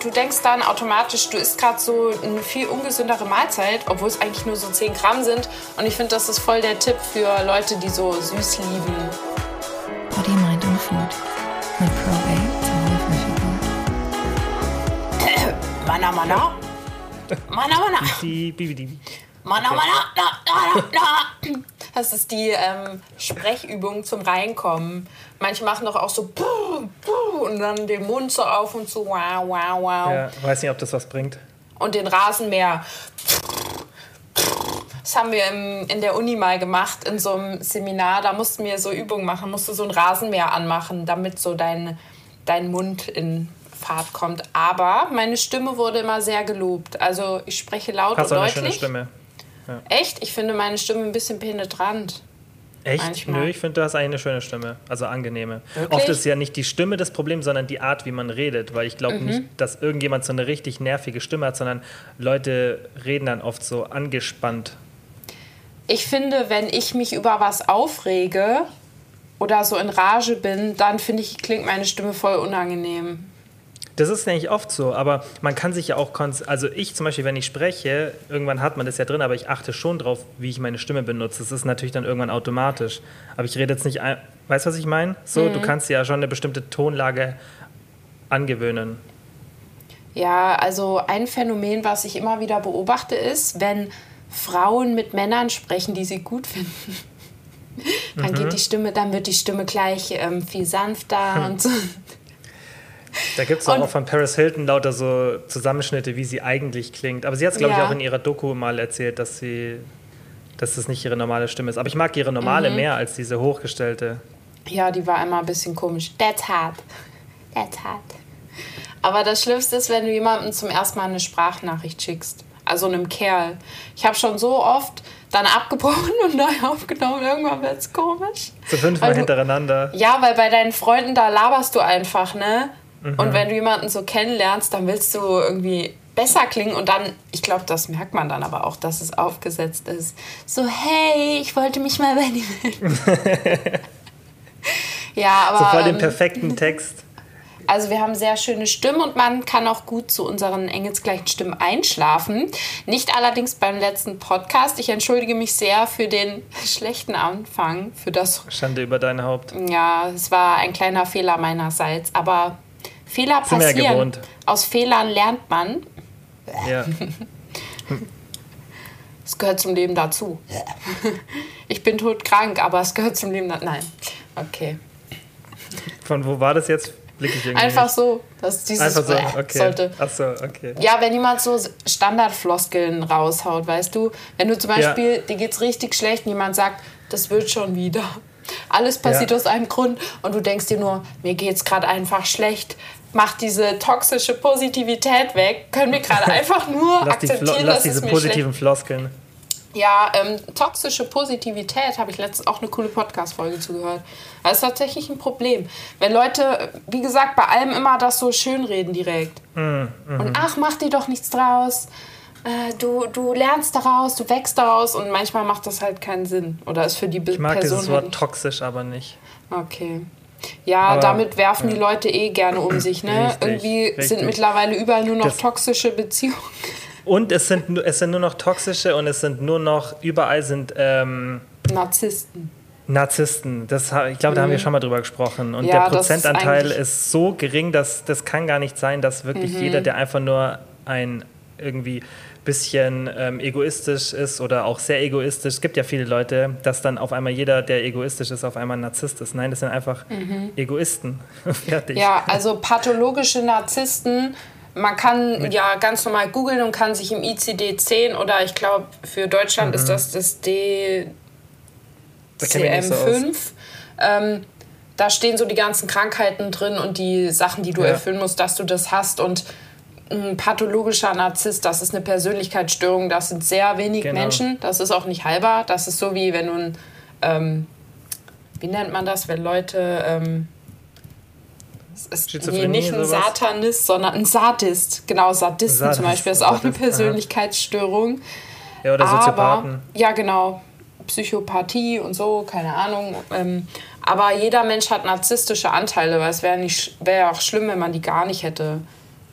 Du denkst dann automatisch, du isst gerade so eine viel ungesündere Mahlzeit, obwohl es eigentlich nur so 10 Gramm sind. Und ich finde, das ist voll der Tipp für Leute, die so süß lieben. Body, Mind und Food mit Probate Mana, mana. Mana, mana. Die Bibidi. Mana, mana. Das ist die ähm, Sprechübung zum Reinkommen. Manche machen doch auch so und dann den Mund so auf und so wow, wow, wow. Ja, weiß nicht, ob das was bringt. Und den Rasenmäher. Das haben wir im, in der Uni mal gemacht, in so einem Seminar. Da mussten wir so Übungen machen, musst du so ein Rasenmäher anmachen, damit so dein, dein Mund in Fahrt kommt. Aber meine Stimme wurde immer sehr gelobt. Also ich spreche laut Hast und du eine deutlich. schöne Stimme. Echt? Ich finde meine Stimme ein bisschen penetrant. Echt? Manchmal. Nö, ich finde, du hast eigentlich eine schöne Stimme. Also angenehme. Wirklich? Oft ist ja nicht die Stimme das Problem, sondern die Art, wie man redet. Weil ich glaube Mhm. nicht, dass irgendjemand so eine richtig nervige Stimme hat, sondern Leute reden dann oft so angespannt. Ich finde, wenn ich mich über was aufrege oder so in Rage bin, dann finde ich, klingt meine Stimme voll unangenehm. Das ist eigentlich oft so, aber man kann sich ja auch, konz- also ich zum Beispiel, wenn ich spreche, irgendwann hat man das ja drin, aber ich achte schon drauf, wie ich meine Stimme benutze. Das ist natürlich dann irgendwann automatisch. Aber ich rede jetzt nicht, ein, weißt du, was ich meine? So, Mhm. du kannst ja schon eine bestimmte Tonlage angewöhnen. Ja, also ein Phänomen, was ich immer wieder beobachte, ist, wenn Frauen mit Männern sprechen, die sie gut finden. Dann Mhm. geht die Stimme, dann wird die Stimme gleich ähm, viel sanfter und so. Da gibt es Und- auch von Paris Hilton lauter so Zusammenschnitte, wie sie eigentlich klingt. Aber sie hat es, glaube ich, Ja. auch in ihrer Doku mal erzählt, dass sie, dass das nicht ihre normale Stimme ist. Aber ich mag ihre normale mehr als diese hochgestellte. Ja, die war immer ein bisschen komisch. That's hard. That's hard. Aber das Schlimmste ist, wenn du jemandem zum ersten Mal eine Sprachnachricht schickst. Also einem Kerl. Ich habe schon so oft dann abgebrochen und neu aufgenommen. Irgendwann wird es komisch. So fünfmal hintereinander. Ja, weil bei deinen Freunden, da laberst du einfach, ne? Und wenn du jemanden so kennenlernst, dann willst du irgendwie besser klingen und dann, ich glaube, das merkt man dann aber auch, dass es aufgesetzt ist. So, hey, ich wollte mich mal bei dir melden. ja, aber. So voll den ähm, perfekten Text. also wir haben sehr schöne Stimmen und man kann auch gut zu unseren engelsgleichen Stimmen einschlafen. Nicht allerdings beim letzten Podcast. Ich entschuldige mich sehr für den schlechten Anfang, für das Schande über dein Haupt. ja, es war ein kleiner Fehler meinerseits, aber Fehler Sind wir ja passieren. gewohnt. Aus Fehlern lernt man. Ja. Es gehört zum Leben dazu. Ich bin todkrank, aber es gehört zum Leben dazu. Nein. Okay. Von wo war das jetzt? Blick ich irgendwie Einfach nicht. so, dass dieses Einfach so, okay. sollte. Ach so, okay. Ja, wenn jemand so Standardfloskeln raushaut, weißt du, wenn du zum Ja. Beispiel, dir geht's richtig schlecht und jemand sagt, das wird schon wieder. Alles passiert Ja. aus einem Grund und du denkst dir nur, mir geht's gerade einfach schlecht. Mach diese toxische Positivität weg. Können wir gerade einfach nur Lass, die akzeptieren, lass dass diese positiven Floskeln. Ja, ähm, toxische Positivität habe ich letztens auch eine coole Podcast-Folge zugehört. Das ist tatsächlich ein Problem. Wenn Leute, wie gesagt, bei allem immer das so schönreden direkt. Mhm, Und ach, mach dir doch nichts draus. Äh, du, du lernst daraus, du wächst daraus und manchmal macht das halt keinen Sinn. Oder ist für die Ich mag Person dieses halt Wort nicht. toxisch aber nicht. Okay. Ja, Aber, damit werfen die Leute eh gerne um sich, ne? Richtig, Irgendwie sind richtig. mittlerweile überall nur noch Das- toxische Beziehungen. Und es sind, es sind nur noch toxische und es sind nur noch, überall sind ähm, Narzissten. Narzissten. Das, ich glaube, da haben wir schon mal drüber gesprochen. Und Mhm. Ja, der ist Prozentanteil eigentlich- ist, so gering, dass das kann gar nicht sein, dass wirklich Mhm. jeder, der einfach nur ein irgendwie bisschen ähm, egoistisch ist oder auch sehr egoistisch, es gibt ja viele Leute, dass dann auf einmal jeder, der egoistisch ist, auf einmal ein Narzisst ist. Nein, das sind einfach Egoisten. Fertig. Mhm. Ja, also pathologische Narzissten. Man kann ja ganz normal googeln und kann sich im ICD-10 oder ich glaube für Deutschland ist das das D Da kenn ich mich nicht so aus. CM5. ähm, da stehen so die ganzen Krankheiten drin und die Sachen, die du Ja. erfüllen musst, dass du das hast. Und ein pathologischer Narzisst, das ist eine Persönlichkeitsstörung, das sind sehr wenig Genau. Menschen. Das ist auch nicht heilbar. Das ist so wie wenn du ein, ähm, wie nennt man das, wenn Leute, ähm, es ist nee, nicht ein? Satanist, sondern ein Sadist. Genau, Sadisten Sadist, zum Beispiel ist auch eine Sadist, aha. Persönlichkeitsstörung. Ja, oder Soziopathen. Aber, ja, genau. Psychopathie und so, keine Ahnung. Ähm, aber jeder Mensch hat narzisstische Anteile, weil es wäre wär auch schlimm, wenn man die gar nicht hätte.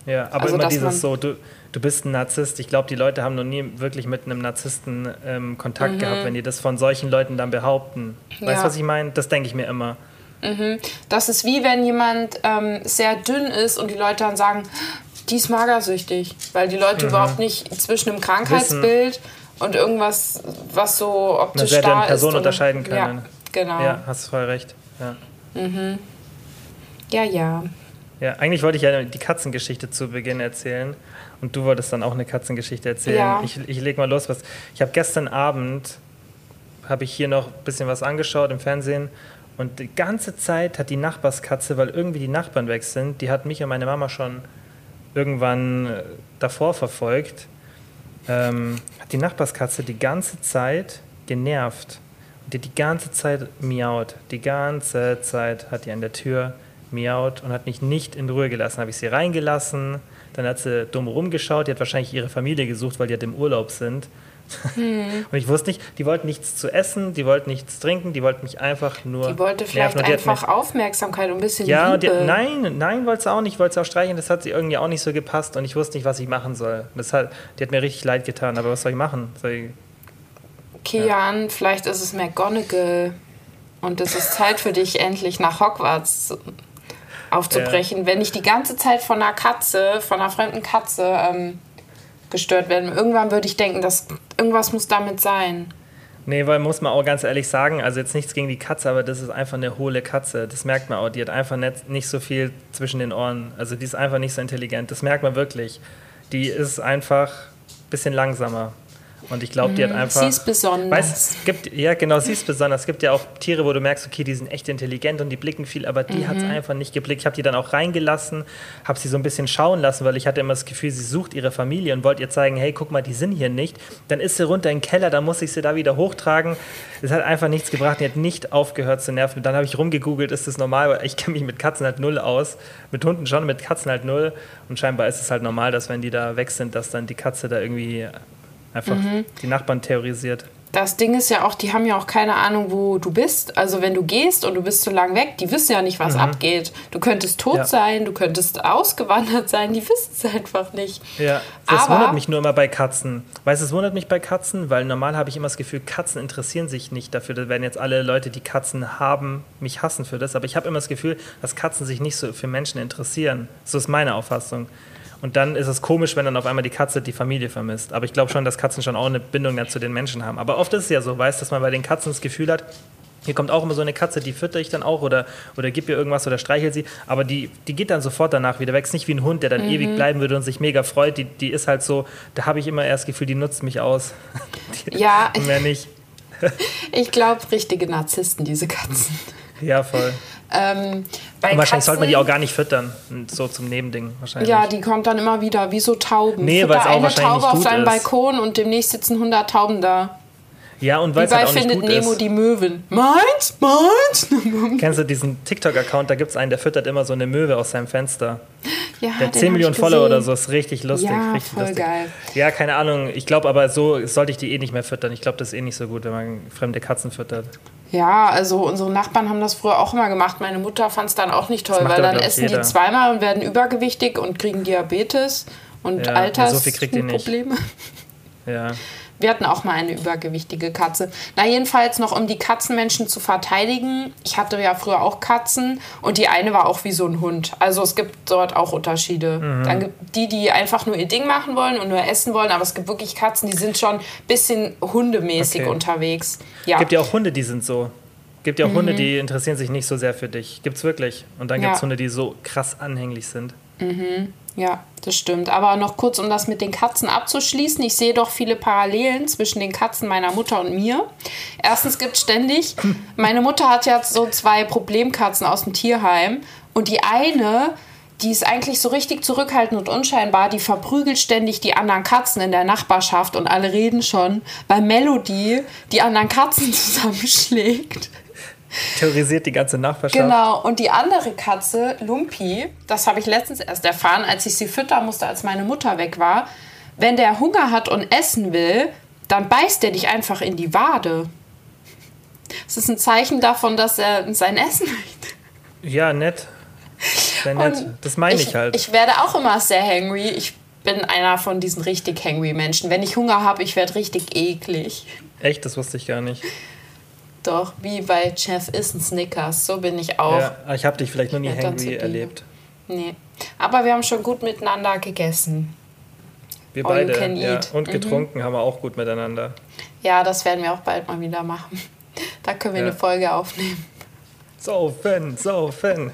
Ja, aber also, immer dieses so, du, du bist ein Narzisst. Ich glaube, die Leute haben noch nie wirklich mit einem Narzissten ähm, Kontakt mhm. gehabt, wenn die das von solchen Leuten dann behaupten. Weißt du, was ich meine? Das denke ich mir immer. Mhm. Das ist wie wenn jemand ähm, sehr dünn ist und die Leute dann sagen, die ist magersüchtig, weil die Leute mhm. überhaupt nicht zwischen einem Krankheitsbild Wissen. und irgendwas, was so optisch Eine da Person ist. unterscheiden können. Ja, genau. Ja, hast voll recht. Ja. Mhm. Ja, ja. Ja, eigentlich wollte ich ja die Katzengeschichte zu Beginn erzählen. Und du wolltest dann auch eine Katzengeschichte erzählen. Ja. Ich, ich leg mal los. Was, ich habe gestern Abend, habe ich hier noch ein bisschen was angeschaut im Fernsehen. Und die ganze Zeit hat die Nachbarskatze, weil irgendwie die Nachbarn weg sind, die hat mich und meine Mama schon irgendwann äh, davor verfolgt, ähm, hat die Nachbarskatze die ganze Zeit genervt. Und die die ganze Zeit miaut. Die ganze Zeit hat die an der Tür miaut und hat mich nicht in Ruhe gelassen. Habe ich sie reingelassen, dann hat sie dumm rumgeschaut, die hat wahrscheinlich ihre Familie gesucht, weil die halt im Urlaub sind. Hm. Und ich wusste nicht, die wollten nichts zu essen, die wollten nichts trinken, die wollten mich einfach nur. Die wollte vielleicht die einfach mich, Aufmerksamkeit und ein bisschen ja, Liebe. Ja, nein, nein, wollte sie auch nicht, wollte sie auch streichen, das hat sie irgendwie auch nicht so gepasst und ich wusste nicht, was ich machen soll. Das hat, die hat mir richtig leid getan, aber was soll ich machen? Soll ich, Kian, ja. vielleicht ist es McGonagall und es ist Zeit für dich, endlich nach Hogwarts aufzubrechen, ja. wenn ich die ganze Zeit von einer Katze, von einer fremden Katze ähm, gestört werde. Irgendwann würde ich denken, dass irgendwas muss damit sein. Nee, weil muss man auch ganz ehrlich sagen, also jetzt nichts gegen die Katze, aber das ist einfach eine hohle Katze. Das merkt man auch. Die hat einfach nicht, nicht so viel zwischen den Ohren. Also die ist einfach nicht so intelligent. Das merkt man wirklich. Die ist einfach ein bisschen langsamer. Und ich glaube, die hat mhm. einfach. Sie ist besonders. Weißt, es gibt, ja, genau, sie ist besonders. Es gibt ja auch Tiere, wo du merkst, okay, die sind echt intelligent und die blicken viel, aber die mhm. hat es einfach nicht geblickt. Ich habe die dann auch reingelassen, habe sie so ein bisschen schauen lassen, weil ich hatte immer das Gefühl, sie sucht ihre Familie und wollte ihr zeigen, hey, guck mal, die sind hier nicht. Dann ist sie runter in den Keller, dann muss ich sie da wieder hochtragen. Es hat einfach nichts gebracht. Die hat nicht aufgehört zu nerven. Dann habe ich rumgegoogelt, ist das normal? Weil ich kenne mich mit Katzen halt null aus. Mit Hunden schon, mit Katzen halt null. Und scheinbar ist es halt normal, dass wenn die da weg sind, dass dann die Katze da irgendwie Einfach mhm. die Nachbarn terrorisiert. Das Ding ist ja auch, die haben ja auch keine Ahnung, wo du bist. Also wenn du gehst und du bist zu lang weg, die wissen ja nicht, was mhm. abgeht. Du könntest tot ja. sein, du könntest ausgewandert sein, die wissen es einfach nicht. Ja, das Aber, wundert mich nur immer bei Katzen. Weißt du, es wundert mich bei Katzen, weil normal habe ich immer das Gefühl, Katzen interessieren sich nicht dafür. Da werden jetzt alle Leute, die Katzen haben, mich hassen für das. Aber ich habe immer das Gefühl, dass Katzen sich nicht so für Menschen interessieren. So ist meine Auffassung. Und dann ist es komisch, wenn dann auf einmal die Katze die Familie vermisst. Aber ich glaube schon, dass Katzen schon auch eine Bindung zu den Menschen haben. Aber oft ist es ja so, weißt, dass man bei den Katzen das Gefühl hat, hier kommt auch immer so eine Katze, die fütter ich dann auch oder, oder gib ihr irgendwas oder streichel sie. Aber die, die geht dann sofort danach wieder weg. Ist nicht wie ein Hund, der dann mhm. ewig bleiben würde und sich mega freut. Die, die ist halt so, da habe ich immer erst das Gefühl, die nutzt mich aus. die, ja. Mehr nicht. ich glaube, richtige Narzissten, diese Katzen. Ja, voll. Ähm, wahrscheinlich Katzen, sollte man die auch gar nicht füttern, so zum Nebending wahrscheinlich. Ja, die kommt dann immer wieder, wie so Tauben. Nee, weil es auch wahrscheinlich Taube auf deinem Balkon und demnächst sitzen 100 Tauben da. Ja, und weil es halt auch nicht gut Nemo ist. die Möwen. Meins, meins. Kennst du diesen TikTok-Account? Da gibt es einen, der füttert immer so eine Möwe aus seinem Fenster. Ja, der hat 10 Millionen Follower oder so, ist richtig lustig. Ja, richtig voll lustig. geil. Ja, keine Ahnung. Ich glaube aber, so sollte ich die eh nicht mehr füttern. Ich glaube, das ist eh nicht so gut, wenn man fremde Katzen füttert. Ja, also unsere Nachbarn haben das früher auch immer gemacht. Meine Mutter fand es dann auch nicht toll, weil dann essen jeder. die zweimal und werden übergewichtig und kriegen Diabetes und ja, Altersprobleme. Ja, so ja. Wir hatten auch mal eine übergewichtige Katze. Na, jedenfalls noch, um die Katzenmenschen zu verteidigen. Ich hatte ja früher auch Katzen und die eine war auch wie so ein Hund. Also es gibt dort auch Unterschiede. Mhm. Dann gibt die, die einfach nur ihr Ding machen wollen und nur essen wollen, aber es gibt wirklich Katzen, die sind schon ein bisschen hundemäßig okay. unterwegs. Ja. Es gibt ja auch Hunde, die sind so. Es gibt ja auch mhm. Hunde, die interessieren sich nicht so sehr für dich. Gibt's wirklich. Und dann ja. gibt es Hunde, die so krass anhänglich sind. Mhm. Ja, das stimmt. Aber noch kurz, um das mit den Katzen abzuschließen. Ich sehe doch viele Parallelen zwischen den Katzen meiner Mutter und mir. Erstens gibt es ständig, meine Mutter hat ja so zwei Problemkatzen aus dem Tierheim. Und die eine, die ist eigentlich so richtig zurückhaltend und unscheinbar, die verprügelt ständig die anderen Katzen in der Nachbarschaft und alle reden schon, weil Melody die anderen Katzen zusammenschlägt. Terrorisiert die ganze Nachbarschaft. Genau, und die andere Katze, Lumpi, das habe ich letztens erst erfahren, als ich sie füttern musste, als meine Mutter weg war. Wenn der Hunger hat und essen will, dann beißt er dich einfach in die Wade. Das ist ein Zeichen davon, dass er sein Essen möchte. Ja, nett. wäre nett. Und das meine ich, halt. Ich werde auch immer sehr hangry. Ich bin einer von diesen richtig hangry Menschen. Wenn ich Hunger habe, ich werde richtig eklig. Echt, das wusste ich gar nicht. Doch, wie bei Chef ist ein Snickers. So bin ich auch. Ja, ich habe dich vielleicht noch nie hangry erlebt. Nee. Aber wir haben schon gut miteinander gegessen. Wir beide. Ja. Und Mhm. getrunken haben wir auch gut miteinander. Ja, das werden wir auch bald mal wieder machen. Da können wir Ja. eine Folge aufnehmen. Saufen, saufen.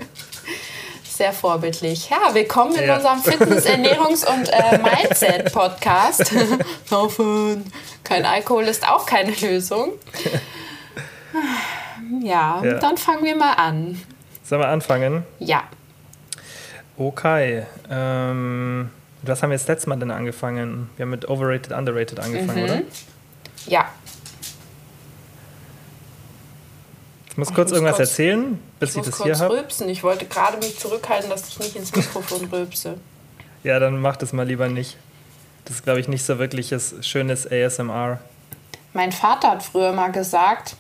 Sehr vorbildlich. Ja, willkommen in Ja. unserem Fitness-, Ernährungs- und äh, Mindset-Podcast. Saufen. Kein Alkohol ist auch keine Lösung. Ja, Ja. dann fangen wir mal an. Sollen wir anfangen? Ja, Okay. Ähm, was haben wir jetzt letztes Mal denn angefangen? Wir haben mit Overrated, Underrated angefangen, Mhm. oder? ja. Ich muss kurz muss irgendwas kurz- erzählen, bis Ich ich, das hier kurz habe. rülpsen. Ich wollte gerade mich zurückhalten, dass ich nicht ins Mikrofon rülpse. Ja, dann mach das mal lieber nicht. Das ist, glaube ich, nicht so wirkliches schönes ASMR. Mein Vater hat früher mal gesagt,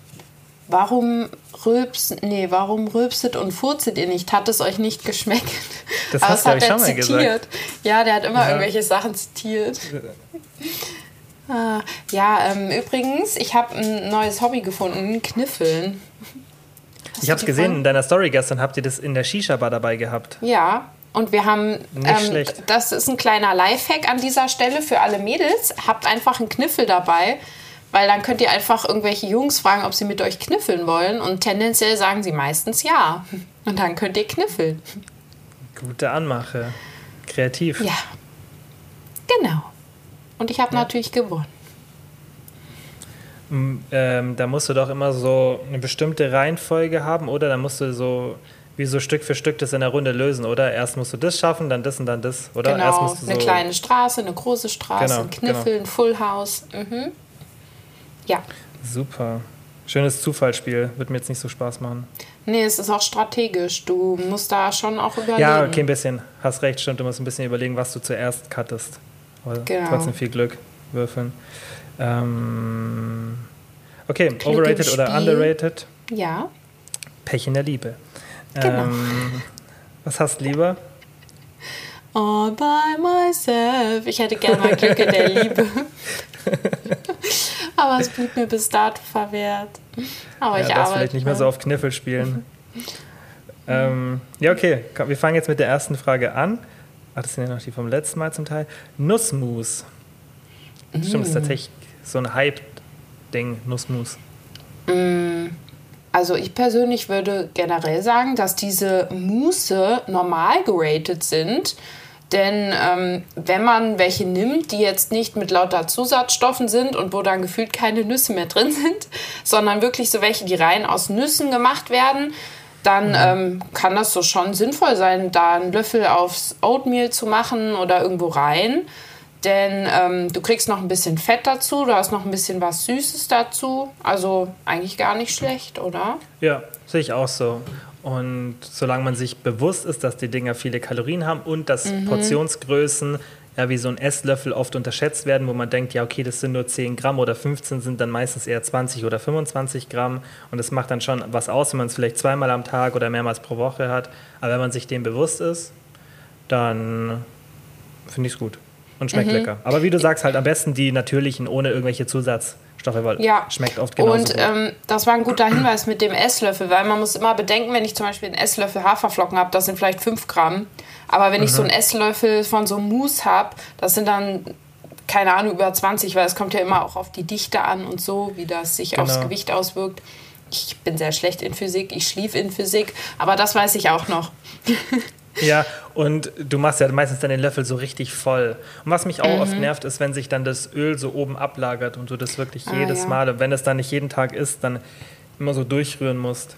warum rülpst, nee, warum rülpset und furzet ihr nicht? Hat es euch nicht geschmeckt? Das Aber hast das glaub ich, hat er schon mal zitiert. Ja, der hat immer Ja. irgendwelche Sachen zitiert. Ah, ja, ähm, übrigens, ich habe ein neues Hobby gefunden, Kniffeln. Hast Ich habe es gesehen von- in deiner Story gestern, habt ihr das in der Shisha-Bar dabei gehabt. Ja, und wir haben, Nicht ähm, schlecht. das ist ein kleiner Lifehack an dieser Stelle für alle Mädels. Habt einfach einen Kniffel dabei, weil dann könnt ihr einfach irgendwelche Jungs fragen, ob sie mit euch kniffeln wollen. Und tendenziell sagen sie meistens ja. Und dann könnt ihr kniffeln. Gute Anmache. Kreativ. Ja, genau. Und ich habe natürlich gewonnen. Ähm, da musst du doch immer so eine bestimmte Reihenfolge haben, oder? Da musst du so wie so Stück für Stück das in der Runde lösen, oder? Erst musst du das schaffen, dann das und dann das, oder? Erst Genau, musst du eine so kleine Straße, eine große Straße, Genau, ein Kniffel, ein Full House. Mhm. Ja, Super. Schönes Zufallsspiel. Wird mir jetzt nicht so Spaß machen. nee, es ist auch strategisch. Du musst da schon auch überlegen. Ja, okay, ein bisschen. Hast recht, stimmt. Du musst ein bisschen überlegen, was du zuerst cuttest. Aber Genau. trotzdem viel Glück würfeln. Ähm, okay, im overrated oder underrated? Ja, Pech in der Liebe. Genau. Ähm, was hast du lieber? All by myself. Ich hätte gerne mal Glück in der Liebe. Aber es blieb mir bis dato verwehrt. Aber Ja, ich arbeite. vielleicht nicht mehr so auf Kniffel spielen. ähm, ja, okay. Komm, wir fangen jetzt mit der ersten Frage an. Ach, das sind ja noch die vom letzten Mal zum Teil. Nussmus. Stimmt, Mm. das ist tatsächlich so ein Hype-Ding, Nussmus. Also ich persönlich würde generell sagen, dass diese Muße normal geratet sind. Denn ähm, wenn man welche nimmt, die jetzt nicht mit lauter Zusatzstoffen sind und wo dann gefühlt keine Nüsse mehr drin sind, sondern wirklich so welche, die rein aus Nüssen gemacht werden, dann ähm, kann das so schon sinnvoll sein, da einen Löffel aufs Oatmeal zu machen oder irgendwo rein. Denn ähm, du kriegst noch ein bisschen Fett dazu, du hast noch ein bisschen was Süßes dazu. Also eigentlich gar nicht schlecht, oder? Ja, sehe ich auch so. Und solange man sich bewusst ist, dass die Dinger viele Kalorien haben und dass Mhm. Portionsgrößen ja wie so ein Esslöffel oft unterschätzt werden, wo man denkt, ja, okay, das sind nur 10 Gramm oder 15 sind dann meistens eher 20 oder 25 Gramm. Und das macht dann schon was aus, wenn man es vielleicht zweimal am Tag oder mehrmals pro Woche hat. Aber wenn man sich dem bewusst ist, dann finde ich es gut und schmeckt Mhm. lecker. Aber wie du sagst, halt am besten die natürlichen, ohne irgendwelche Zusatzstoffe, weil Ja. schmeckt oft genauso Und ähm, das war ein guter Hinweis mit dem Esslöffel, weil man muss immer bedenken, wenn ich zum Beispiel einen Esslöffel Haferflocken habe, das sind vielleicht 5 Gramm. Aber wenn ich Mhm. so einen Esslöffel von so einem Mousse habe, das sind dann, keine Ahnung, über 20, weil es kommt ja immer auch auf die Dichte an und so, wie das sich aufs Genau. Gewicht auswirkt. Ich bin sehr schlecht in Physik, ich schlief in Physik, aber das weiß ich auch noch. Ja, und du machst ja meistens dann den Löffel so richtig voll. Und was mich auch Mhm. oft nervt, ist, wenn sich dann das Öl so oben ablagert und du das wirklich Ah, jedes ja. Mal, und wenn es dann nicht jeden Tag ist, dann immer so durchrühren musst.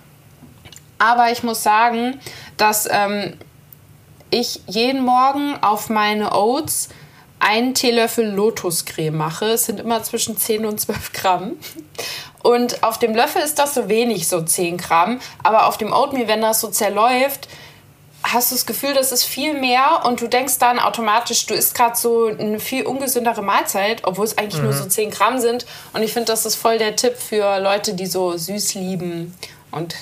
Aber ich muss sagen, dass ähm, ich jeden Morgen auf meine Oats einen Teelöffel Lotuscreme mache. Es sind immer zwischen 10 und 12 Gramm. Und auf dem Löffel ist das so wenig, so 10 Gramm. Aber auf dem Oatmeal, wenn das so zerläuft, hast du das Gefühl, das ist viel mehr und du denkst dann automatisch, du isst gerade so eine viel ungesündere Mahlzeit, obwohl es eigentlich nur so 10 Gramm sind. Und ich finde, das ist voll der Tipp für Leute, die so süß lieben und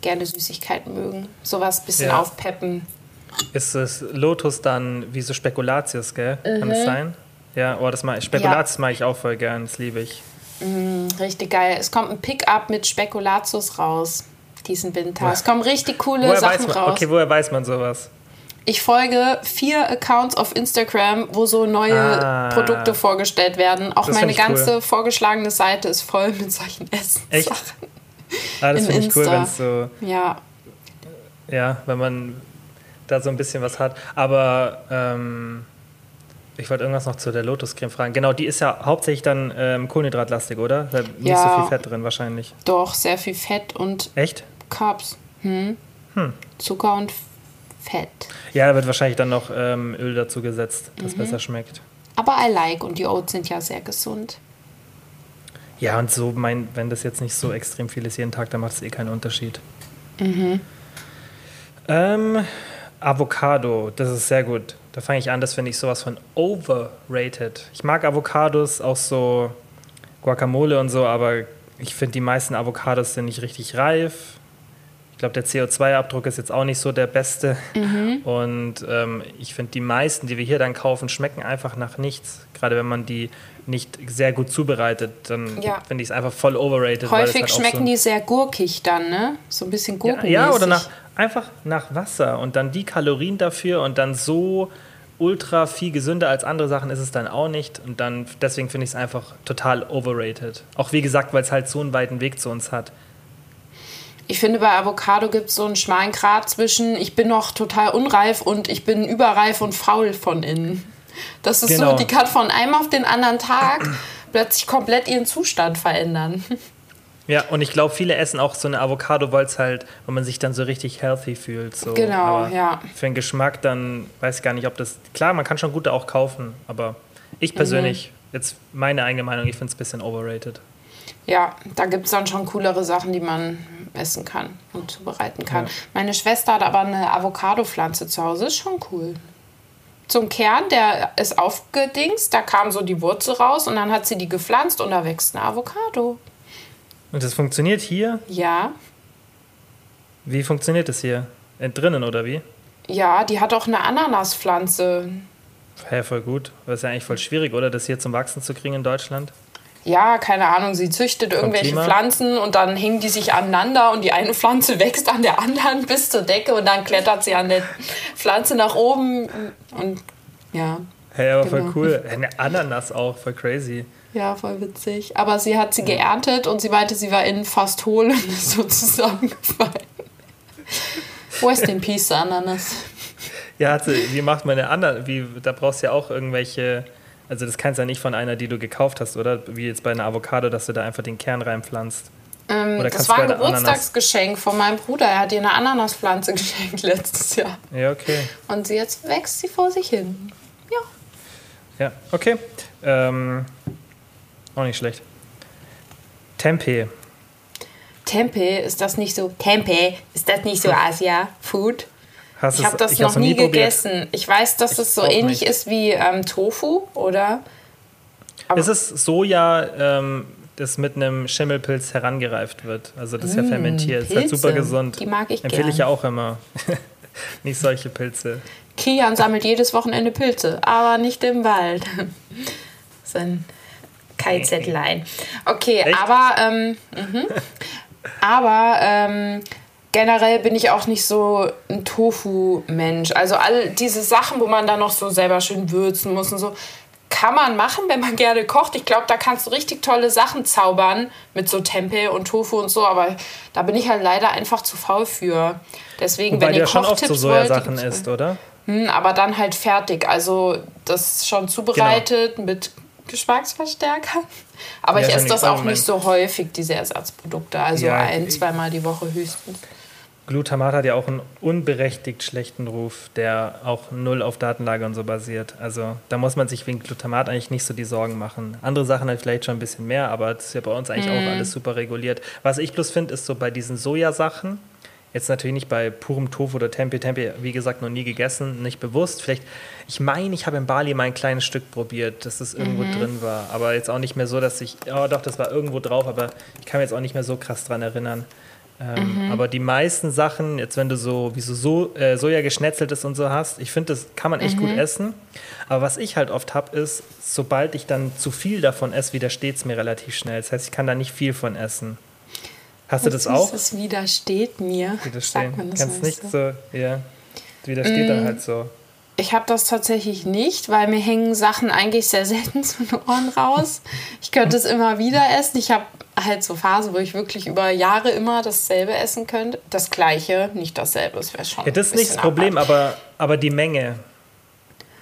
gerne Süßigkeiten mögen. Sowas bisschen Ja. aufpeppen. Ist es Lotus dann wie so Spekulatius, gell? Kann das sein? Ja, oh, das mag ich. Spekulatius mag ich auch voll gern, das liebe ich. Richtig geil. Es kommt ein Pickup mit Spekulatius raus diesen Winter. Woher- Es kommen richtig coole Woher Sachen raus. okay, woher weiß man sowas? Ich folge vier Accounts auf Instagram, wo so neue Ah. Produkte vorgestellt werden. Auch meine ganze cool. vorgeschlagene Seite ist voll mit solchen Essen. Echt? Ah, das In finde ich cool, wenn es so, Ja, ja, wenn man da so ein bisschen was hat. Aber ähm, ich wollte irgendwas noch zu der Lotuscreme fragen. Genau, die ist ja hauptsächlich dann ähm, kohlenhydratlastig, oder? Da nicht Ja. so viel Fett drin wahrscheinlich. doch, sehr viel Fett und Echt? Carbs. Hm. Zucker und Fett. Ja, da wird wahrscheinlich dann noch ähm, Öl dazu gesetzt, das Mhm. besser schmeckt. Aber I like und die Oats sind ja sehr gesund. Ja, und so, mein, wenn das jetzt nicht so extrem viel ist jeden Tag, dann macht es eh keinen Unterschied. Ähm, Avocado, das ist sehr gut. Da fange ich an, das finde ich sowas von overrated. Ich mag Avocados, auch so Guacamole und so, aber ich finde, die meisten Avocados sind nicht richtig reif. Ich glaube, der CO2-Abdruck ist jetzt auch nicht so der beste. Und ähm, ich finde, die meisten, die wir hier dann kaufen, schmecken einfach nach nichts. Gerade wenn man die nicht sehr gut zubereitet, dann Ja. finde ich es einfach voll overrated. Häufig halt so schmecken ein- die sehr gurkig dann, ne? So ein bisschen ja, gurkenmäßig. ja, oder nach, einfach nach Wasser und dann die Kalorien dafür und dann so ultra viel gesünder als andere Sachen ist es dann auch nicht. Und dann, deswegen finde ich es einfach total overrated. Auch wie gesagt, weil es halt so einen weiten Weg zu uns hat. Ich finde, bei Avocado gibt es so einen schmalen Grat zwischen ich bin noch total unreif und ich bin überreif und faul von innen. Das ist Genau. so, die kann von einem auf den anderen Tag plötzlich komplett ihren Zustand verändern. Ja, und ich glaube, viele essen auch so eine Avocado, weil es halt, wenn man sich dann so richtig healthy fühlt. So. Genau, aber ja. Für den Geschmack dann weiß ich gar nicht, ob das. Klar, man kann schon gute auch kaufen, aber ich persönlich, Mhm. jetzt meine eigene Meinung, ich finde es ein bisschen overrated. Ja, da gibt es dann schon coolere Sachen, die man essen kann und zubereiten kann. Ja. Meine Schwester hat aber eine Avocado-Pflanze zu Hause, ist schon cool. So ein Kern, der ist aufgedingst, da kam so die Wurzel raus und dann hat sie die gepflanzt und da wächst eine Avocado. Und das funktioniert hier? Ja, Wie funktioniert das hier? Äh, drinnen oder wie? ja, die hat auch eine Ananaspflanze. Hä, voll gut. Das ist ja eigentlich voll schwierig, oder? Das hier zum Wachsen zu kriegen in Deutschland. Ja, keine Ahnung, sie züchtet irgendwelche? Pflanzen und dann hängen die sich aneinander und die eine Pflanze wächst an der anderen bis zur Decke und dann klettert sie an der Pflanze nach oben und ja, Hä, aber Genau. voll cool. Eine Ananas auch, voll crazy. ja, voll witzig. Aber sie hat sie geerntet und sie meinte, sie war innen fast hohl und ist so zusammengefallen. Rest in Peace, Ananas. Ja, hat sie, wie macht man eine Ananas? Wie, da brauchst du ja auch irgendwelche. Also, das kannst du ja nicht von einer, die du gekauft hast, oder? Wie jetzt bei einer Avocado, dass du da einfach den Kern reinpflanzt. Ähm, Oder das war ein Ananas- Geburtstagsgeschenk von meinem Bruder. Er hat ihr eine Ananaspflanze geschenkt letztes Jahr. Ja, okay. Und sie jetzt wächst sie vor sich hin. Ja. Ja, okay. Ähm, auch nicht schlecht. Tempeh. Tempeh, ist das nicht so? Tempeh, ist das nicht so Asia-Food? Hast Ich habe das noch nie probiert. gegessen. Ich weiß, dass Ich es so ähnlich nicht. ist wie ähm, Tofu, oder? Aber- Es ist Soja, ähm, das mit einem Schimmelpilz herangereift wird. Also das ist ja fermentiert. Ist halt Mm, Pilze. super gesund. Die mag ich Empfehle gern. ich ja auch immer. nicht solche Pilze. Kian sammelt jedes Wochenende Pilze, aber nicht im Wald. Sein KZ-Line. Okay, Echt? aber, ähm, mhm. aber ähm, generell bin ich auch nicht so ein Tofu-Mensch. Also all diese Sachen, wo man dann noch so selber schön würzen muss und so, kann man machen, wenn man gerne kocht. Ich glaube, da kannst du richtig tolle Sachen zaubern mit so Tempeh und Tofu und so, aber da bin ich halt leider einfach zu faul für. Deswegen, Wobei wenn du ihr ja schon oft so wollt, Sojasachen gibt's- isst, oder? hm, aber dann halt fertig. Also das schon zubereitet Genau. mit Geschmacksverstärker. Aber Ja, ich esse das auch nicht so häufig, diese Ersatzprodukte. Also Ja, ein, zweimal die Woche höchstens. Glutamat hat ja auch einen unberechtigt schlechten Ruf, der auch null auf Datenlage und so basiert. Also da muss man sich wegen Glutamat eigentlich nicht so die Sorgen machen. Andere Sachen halt vielleicht schon ein bisschen mehr, aber das ist ja bei uns eigentlich auch alles super reguliert. Was ich bloß finde, ist so bei diesen Sojasachen, jetzt natürlich nicht bei purem Tofu oder Tempeh, Tempeh, wie gesagt, noch nie gegessen, nicht bewusst. Vielleicht, ich meine, ich habe in Bali mal ein kleines Stück probiert, dass das irgendwo drin war, aber jetzt auch nicht mehr so, dass ich, oh doch, das war irgendwo drauf, aber ich kann mich jetzt auch nicht mehr so krass dran erinnern. Ähm, mhm. Aber die meisten Sachen, jetzt wenn du so wie so, so äh, Soja geschnetzeltes und so hast, ich finde, das kann man echt mhm. gut essen. Aber was ich halt oft habe, ist, sobald ich dann zu viel davon esse, widersteht es mir relativ schnell. Das heißt, ich kann da nicht viel von essen. Hast du das auch? Es widersteht mir. Widerstehen. Kannst nicht so, ja. Es widersteht mm. dann halt so. Ich habe das tatsächlich nicht, weil mir hängen Sachen eigentlich sehr selten zu den Ohren raus. Ich könnte es immer wieder essen. Ich habe halt so Phasen, wo ich wirklich über Jahre immer dasselbe essen könnte. Das gleiche, nicht dasselbe, das wäre schon. Ja, das ist nicht das Problem, aber, aber die Menge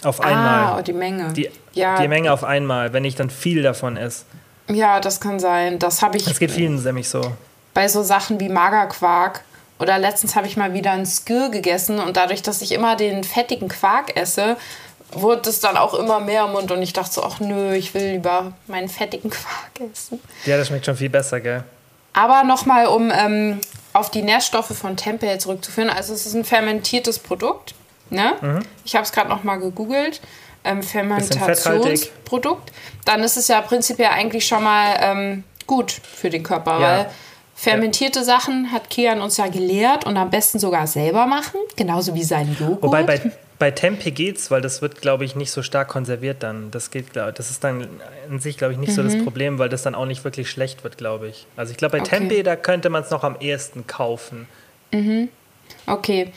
auf einmal. Ah, die Menge. Die, ja. die Menge auf einmal, wenn ich dann viel davon esse. Ja, das kann sein. Das habe ich. Das geht vielen nämlich so. Bei so Sachen wie Magerquark oder letztens habe ich mal wieder ein Skür gegessen und dadurch, dass ich immer den fettigen Quark esse, wurde es dann auch immer mehr im Mund und ich dachte so, ach nö, ich will lieber meinen fettigen Quark essen. Ja, das schmeckt schon viel besser, gell? Aber nochmal, um ähm, auf die Nährstoffe von Tempeh zurückzuführen, also es ist ein fermentiertes Produkt. Ne? Mhm. Ich habe es gerade nochmal gegoogelt. Ähm, Fermentationsprodukt. Dann ist es ja prinzipiell eigentlich schon mal ähm, gut für den Körper, ja. weil Fermentierte ja. Sachen hat Kian uns ja gelehrt und am besten sogar selber machen, genauso wie sein Joghurt. Wobei bei, bei Tempeh geht's, weil das wird, glaube ich, nicht so stark konserviert dann. Das geht, das ist dann in sich, glaube ich, nicht mhm. so das mhm. Problem, weil das dann auch nicht wirklich schlecht wird, glaube ich. Also ich glaube, bei okay. Tempeh, da könnte man es noch am ehesten kaufen. Mhm. Okay,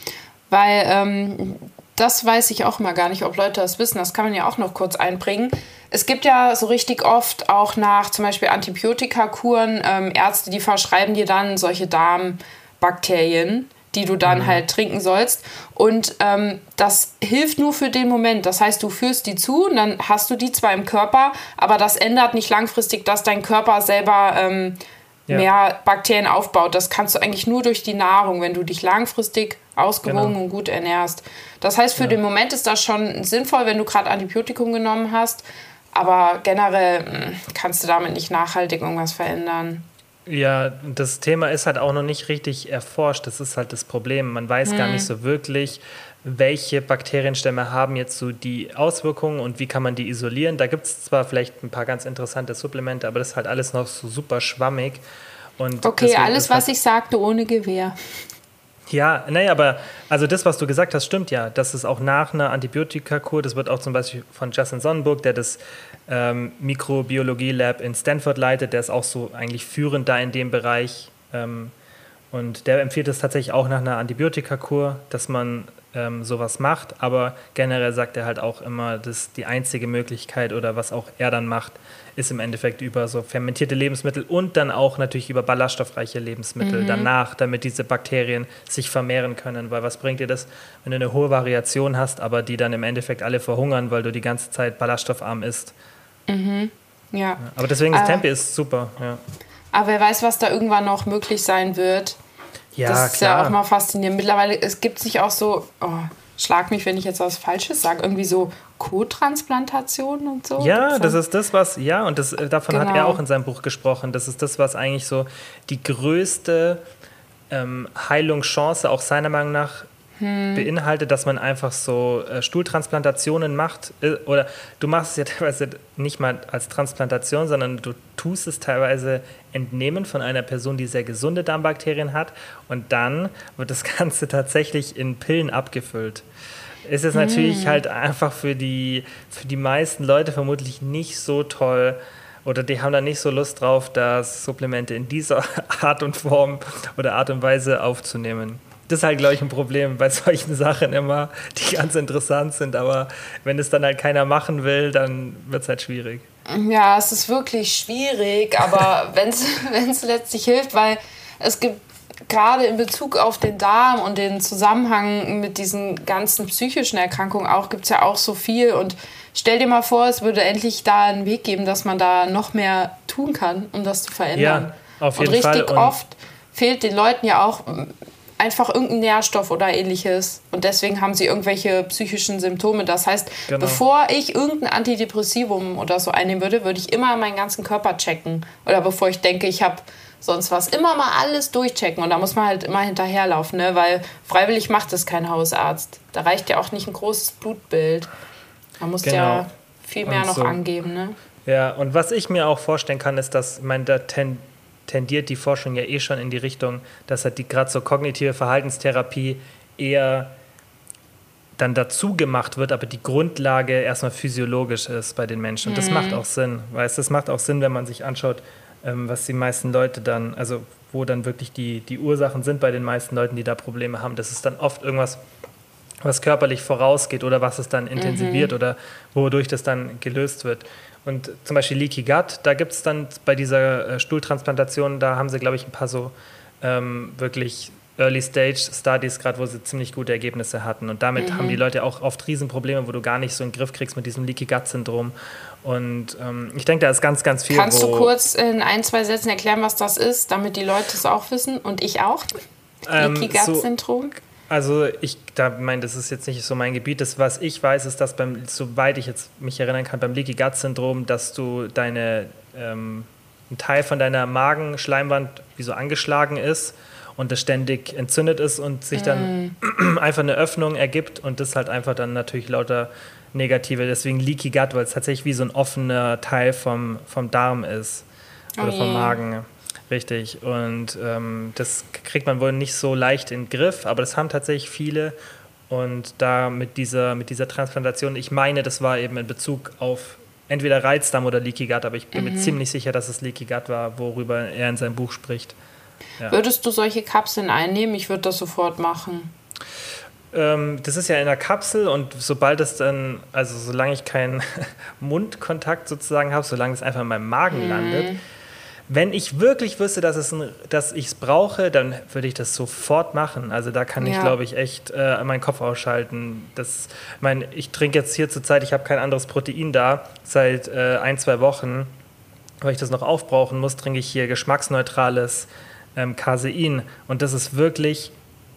weil ähm, das weiß ich auch immer gar nicht, ob Leute das wissen. Das kann man ja auch noch kurz einbringen. Es gibt ja so richtig oft auch nach zum Beispiel Antibiotikakuren ähm, Ärzte, die verschreiben dir dann solche Darmbakterien, die du dann mhm. halt trinken sollst. Und ähm, das hilft nur für den Moment. Das heißt, du führst die zu und dann hast du die zwar im Körper, aber das ändert nicht langfristig, dass dein Körper selber ähm, ja. mehr Bakterien aufbaut. Das kannst du eigentlich nur durch die Nahrung, wenn du dich langfristig ausgewogen genau. und gut ernährst. Das heißt, für ja. den Moment ist das schon sinnvoll, wenn du gerade Antibiotikum genommen hast. Aber generell hm, kannst du damit nicht nachhaltig irgendwas verändern. Ja, das Thema ist halt auch noch nicht richtig erforscht. Das ist halt das Problem. Man weiß hm. gar nicht so wirklich, welche Bakterienstämme haben jetzt so die Auswirkungen und wie kann man die isolieren. Da gibt es zwar vielleicht ein paar ganz interessante Supplemente, aber das ist halt alles noch so super schwammig. Und okay, alles, was halt ich sagte, ohne Gewehr. Ja, naja, aber also das, was du gesagt hast, stimmt ja. Das ist auch nach einer Antibiotikakur, das wird auch zum Beispiel von Justin Sonnenburg, der das ähm, Mikrobiologie-Lab in Stanford leitet, der ist auch so eigentlich führend da in dem Bereich. Ähm, und der empfiehlt es tatsächlich auch nach einer Antibiotikakur, dass man ähm, sowas macht. Aber generell sagt er halt auch immer, dass die einzige Möglichkeit oder was auch er dann macht, ist im Endeffekt über so fermentierte Lebensmittel und dann auch natürlich über ballaststoffreiche Lebensmittel mhm. danach, damit diese Bakterien sich vermehren können. Weil was bringt dir das, wenn du eine hohe Variation hast, aber die dann im Endeffekt alle verhungern, weil du die ganze Zeit ballaststoffarm isst? Mhm. Ja. Aber deswegen ist äh, Tempe ist super. Ja. Aber wer weiß, was da irgendwann noch möglich sein wird. Ja, das ist klar. ja auch mal faszinierend. Mittlerweile, es gibt sich auch so, oh, schlag mich, wenn ich jetzt was Falsches sage, irgendwie so Co-Transplantation und so. Ja, das ist das, was, ja, und das, äh, davon genau. hat er genau. auch in seinem Buch gesprochen. Das ist das, was eigentlich so die größte ähm, Heilungschance auch seiner Meinung nach hm. beinhaltet, dass man einfach so äh, Stuhltransplantationen macht. Äh, oder du machst es ja teilweise nicht mal als Transplantation, sondern du tust es teilweise entnehmen von einer Person, die sehr gesunde Darmbakterien hat. Und dann wird das Ganze tatsächlich in Pillen abgefüllt. Ist es hm. natürlich halt einfach für die, für die meisten Leute vermutlich nicht so toll, oder die haben da nicht so Lust drauf, das Supplemente in dieser Art und Form oder Art und Weise aufzunehmen das ist halt, glaube ich, ein Problem bei solchen Sachen immer, die ganz interessant sind. Aber wenn es dann halt keiner machen will, dann wird es halt schwierig. Ja, es ist wirklich schwierig, aber wenn es letztlich hilft, weil es gibt gerade in Bezug auf den Darm und den Zusammenhang mit diesen ganzen psychischen Erkrankungen auch, gibt es ja auch so viel. Und stell dir mal vor, es würde endlich da einen Weg geben, dass man da noch mehr tun kann, um das zu verändern. Ja, auf jeden und richtig Fall. Und oft fehlt den Leuten ja auch einfach irgendein Nährstoff oder ähnliches. Und deswegen haben sie irgendwelche psychischen Symptome. Das heißt, genau. bevor ich irgendein Antidepressivum oder so einnehmen würde, würde ich immer meinen ganzen Körper checken. Oder bevor ich denke, ich habe sonst was, immer mal alles durchchecken. Und da muss man halt immer hinterherlaufen, ne? weil freiwillig macht es kein Hausarzt. Da reicht ja auch nicht ein großes Blutbild. Man muss genau. ja viel mehr und noch so. angeben. Ne? Ja, und was ich mir auch vorstellen kann, ist, dass mein, der Ten tendiert die Forschung ja eh schon in die Richtung, dass halt die gerade so kognitive Verhaltenstherapie eher dann dazu gemacht wird, aber die Grundlage erstmal physiologisch ist bei den Menschen. Und das macht auch Sinn, weil es das macht auch Sinn, wenn man sich anschaut, ähm, was die meisten Leute dann, also wo dann wirklich die, die Ursachen sind bei den meisten Leuten, die da Probleme haben. Das ist dann oft irgendwas, was körperlich vorausgeht oder was es dann intensiviert oder wodurch das dann gelöst wird. Und zum Beispiel Leaky Gut, da gibt es dann bei dieser äh, Stuhltransplantation, da haben sie, glaube ich, ein paar so ähm, wirklich Early Stage Studies, gerade wo sie ziemlich gute Ergebnisse hatten. Und damit haben die Leute auch oft Riesenprobleme, wo du gar nicht so einen Griff kriegst mit diesem Leaky Gut Syndrom. Und ähm, ich denke, da ist ganz, ganz viel. Kannst du kurz in ein, zwei Sätzen erklären, was das ist, damit die Leute es auch wissen und ich auch? Ähm, Leaky so- Gut Syndrom? Also ich da meine, das ist jetzt nicht so mein Gebiet. Das, was ich weiß, ist, dass beim, soweit ich jetzt mich erinnern kann, beim Leaky Gut Syndrom, dass du deine ähm, ein Teil von deiner Magenschleimwand wie so angeschlagen ist und das ständig entzündet ist und sich dann einfach eine Öffnung ergibt und das halt einfach dann natürlich lauter negative, deswegen Leaky Gut, weil es tatsächlich wie so ein offener Teil vom, vom Darm ist oder Oh vom. Magen. Richtig. Und ähm, das kriegt man wohl nicht so leicht in den Griff, aber das haben tatsächlich viele. Und da mit dieser, mit dieser Transplantation, ich meine, das war eben in Bezug auf entweder Reizdarm oder Leaky Gut, aber ich bin Mhm. mir ziemlich sicher, dass es Leaky Gut war, worüber er in seinem Buch spricht. Ja. Würdest du solche Kapseln einnehmen? Ich würde das sofort machen. Ähm, das ist ja in der Kapsel und sobald es dann, also solange ich keinen Mundkontakt sozusagen habe, solange es einfach in meinem Magen Mhm. landet, wenn ich wirklich wüsste, dass, es ein, dass ich es brauche, dann würde ich das sofort machen. Also da kann ich, Ja. glaube ich, echt äh, meinen Kopf ausschalten. Das, ich meine, ich trinke jetzt hier zurzeit, ich habe kein anderes Protein da, seit äh, ein, zwei Wochen, weil ich das noch aufbrauchen muss, trinke ich hier geschmacksneutrales ähm, Casein. Und das ist wirklich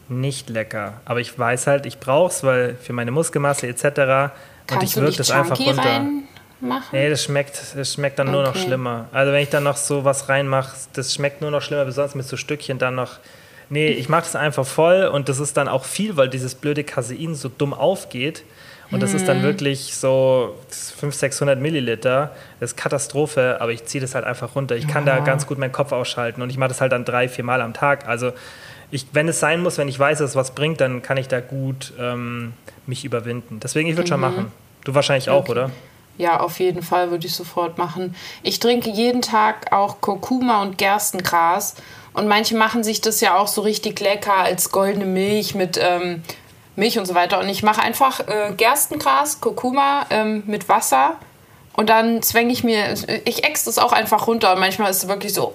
nicht lecker. Aber ich weiß halt, ich brauche es, weil für meine Muskelmasse etc. Und ich wirke das einfach runter. Reinmachen? Nee, das schmeckt, das schmeckt dann nur noch Okay. schlimmer. Also wenn ich dann noch so was reinmache, das schmeckt nur noch schlimmer, besonders mit so Stückchen dann noch. Nee, ich mache das einfach voll und das ist dann auch viel, weil dieses blöde Casein so dumm aufgeht. Und das ist Mhm. dann wirklich so 500, 600 Milliliter. Das ist Katastrophe, aber ich ziehe das halt einfach runter. Ich kann da ganz gut meinen Kopf ausschalten und ich mache das halt dann drei, vier Mal am Tag. Also ich, wenn es sein muss, wenn ich weiß, dass es was bringt, dann kann ich da gut ähm, mich überwinden. Deswegen, ich würde schon machen. Du wahrscheinlich auch, Mhm. Okay. oder? Ja, auf jeden Fall würde ich sofort machen. Ich trinke jeden Tag auch Kurkuma und Gerstengras. Und manche machen sich das ja auch so richtig lecker als goldene Milch mit ähm, Milch und so weiter. Und ich mache einfach äh, Gerstengras, Kurkuma ähm, mit Wasser. Und dann zwänge ich mir, ich ex das auch einfach runter. Und manchmal ist es wirklich so,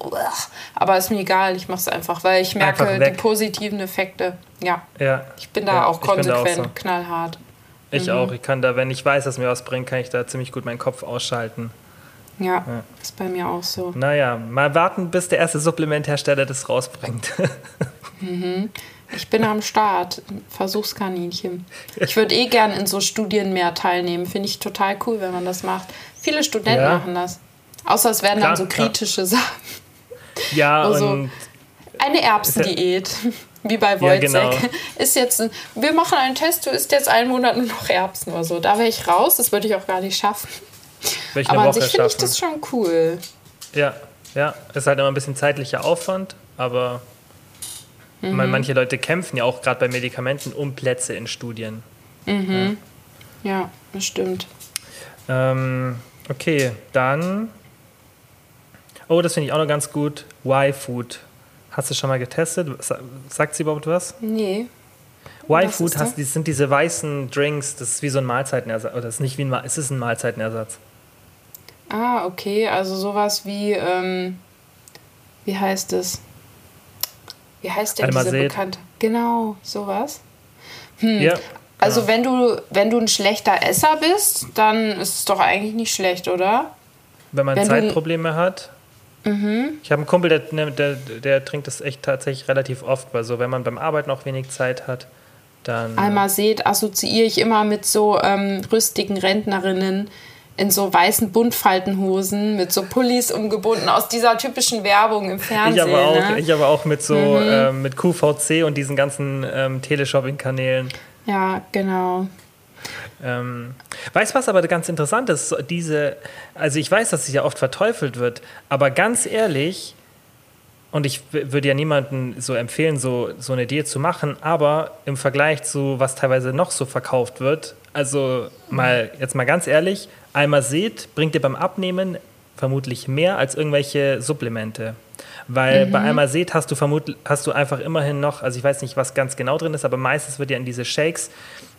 aber ist mir egal, ich mache es einfach, weil ich merke die positiven Effekte. Ja, Ja. ich bin da Ja, auch bin da auch konsequent, so. knallhart. Ich auch. Ich kann da, wenn ich weiß, dass mir was bringt, kann ich da ziemlich gut meinen Kopf ausschalten. Ja, ist bei mir auch so. Naja, mal warten, bis der erste Supplementhersteller das rausbringt. Ich bin am Start, Versuchskaninchen. Ich würde eh gern in so Studien mehr teilnehmen. Finde ich total cool, wenn man das macht. Viele Studenten Ja. machen das. Außer es werden Klar, dann so klar. kritische Sachen. ja, Also, und Eine Erbsendiät, wie bei Wojciech. genau. Ist jetzt, ein, wir machen einen Test, du isst jetzt einen Monat nur noch Erbsen oder so. Da wäre ich raus, das würde ich auch gar nicht schaffen. ich Aber eine an Woche sich finde ich das schon cool. Ja, ja. Ist halt immer ein bisschen zeitlicher Aufwand, aber Mhm. man- manche Leute kämpfen ja auch gerade bei Medikamenten um Plätze in Studien. Ja, das stimmt. Ähm, okay, dann. Oh, das finde ich auch noch ganz gut. Y-Food. Hast du schon mal getestet? Sa- Sagt sie überhaupt was? Nee. Y-Food sind diese weißen Drinks, das ist wie so ein Mahlzeitenersatz. Oder ist nicht wie ein, Ma- es ist ein Mahlzeitenersatz. Ah, okay. Also sowas wie, ähm, wie heißt es? Wie heißt denn diese bekannte? Genau, sowas. Hm. Ja. Also genau. wenn du, wenn du ein schlechter Esser bist, dann ist es doch eigentlich nicht schlecht, oder? Wenn man wenn. Zeitprobleme hat. Ich habe einen Kumpel, der, ne, der, der trinkt das echt tatsächlich relativ oft, weil so, wenn man beim Arbeiten auch wenig Zeit hat, dann. Almazet assoziiere ich immer mit so ähm, rüstigen Rentnerinnen in so weißen Buntfaltenhosen mit so Pullis umgebunden aus dieser typischen Werbung im Fernsehen. ich aber auch, ne? ich aber auch mit so ähm, mit QVC und diesen ganzen ähm, Teleshopping-Kanälen. Ja, genau. Ähm, weißt du, was aber ganz interessant ist? Diese, also ich weiß, dass es ja oft verteufelt wird, aber ganz ehrlich, und ich würde ja niemandem so empfehlen, so, so eine Idee zu machen, aber im Vergleich zu was teilweise noch so verkauft wird, also mal jetzt mal ganz ehrlich, einmal seht, bringt dir beim Abnehmen vermutlich mehr als irgendwelche Supplemente. Weil mhm. bei einmal seht hast du vermutlich hast du einfach immerhin noch, also ich weiß nicht, was ganz genau drin ist, aber meistens wird ja in diese Shakes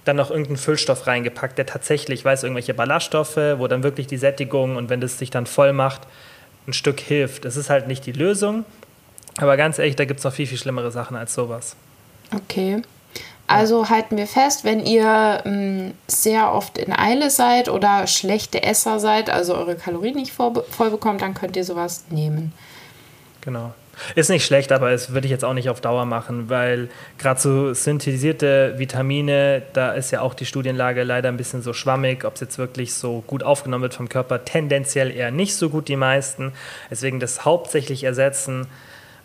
dann noch irgendein Füllstoff reingepackt, der tatsächlich, weiß, irgendwelche Ballaststoffe, wo dann wirklich die Sättigung und wenn das sich dann voll macht, ein Stück hilft. Das ist halt nicht die Lösung, aber ganz ehrlich, da gibt es noch viel, viel schlimmere Sachen als sowas. Okay. Also halten wir fest, wenn ihr ähm, sehr oft in Eile seid oder schlechte Esser seid, also eure Kalorien nicht voll, voll bekommt, dann könnt ihr sowas nehmen. Genau. Ist nicht schlecht, aber das würde ich jetzt auch nicht auf Dauer machen, weil gerade so synthetisierte Vitamine, da ist ja auch die Studienlage leider ein bisschen so schwammig, ob es jetzt wirklich so gut aufgenommen wird vom Körper, tendenziell eher nicht so gut die meisten. Deswegen das hauptsächlich ersetzen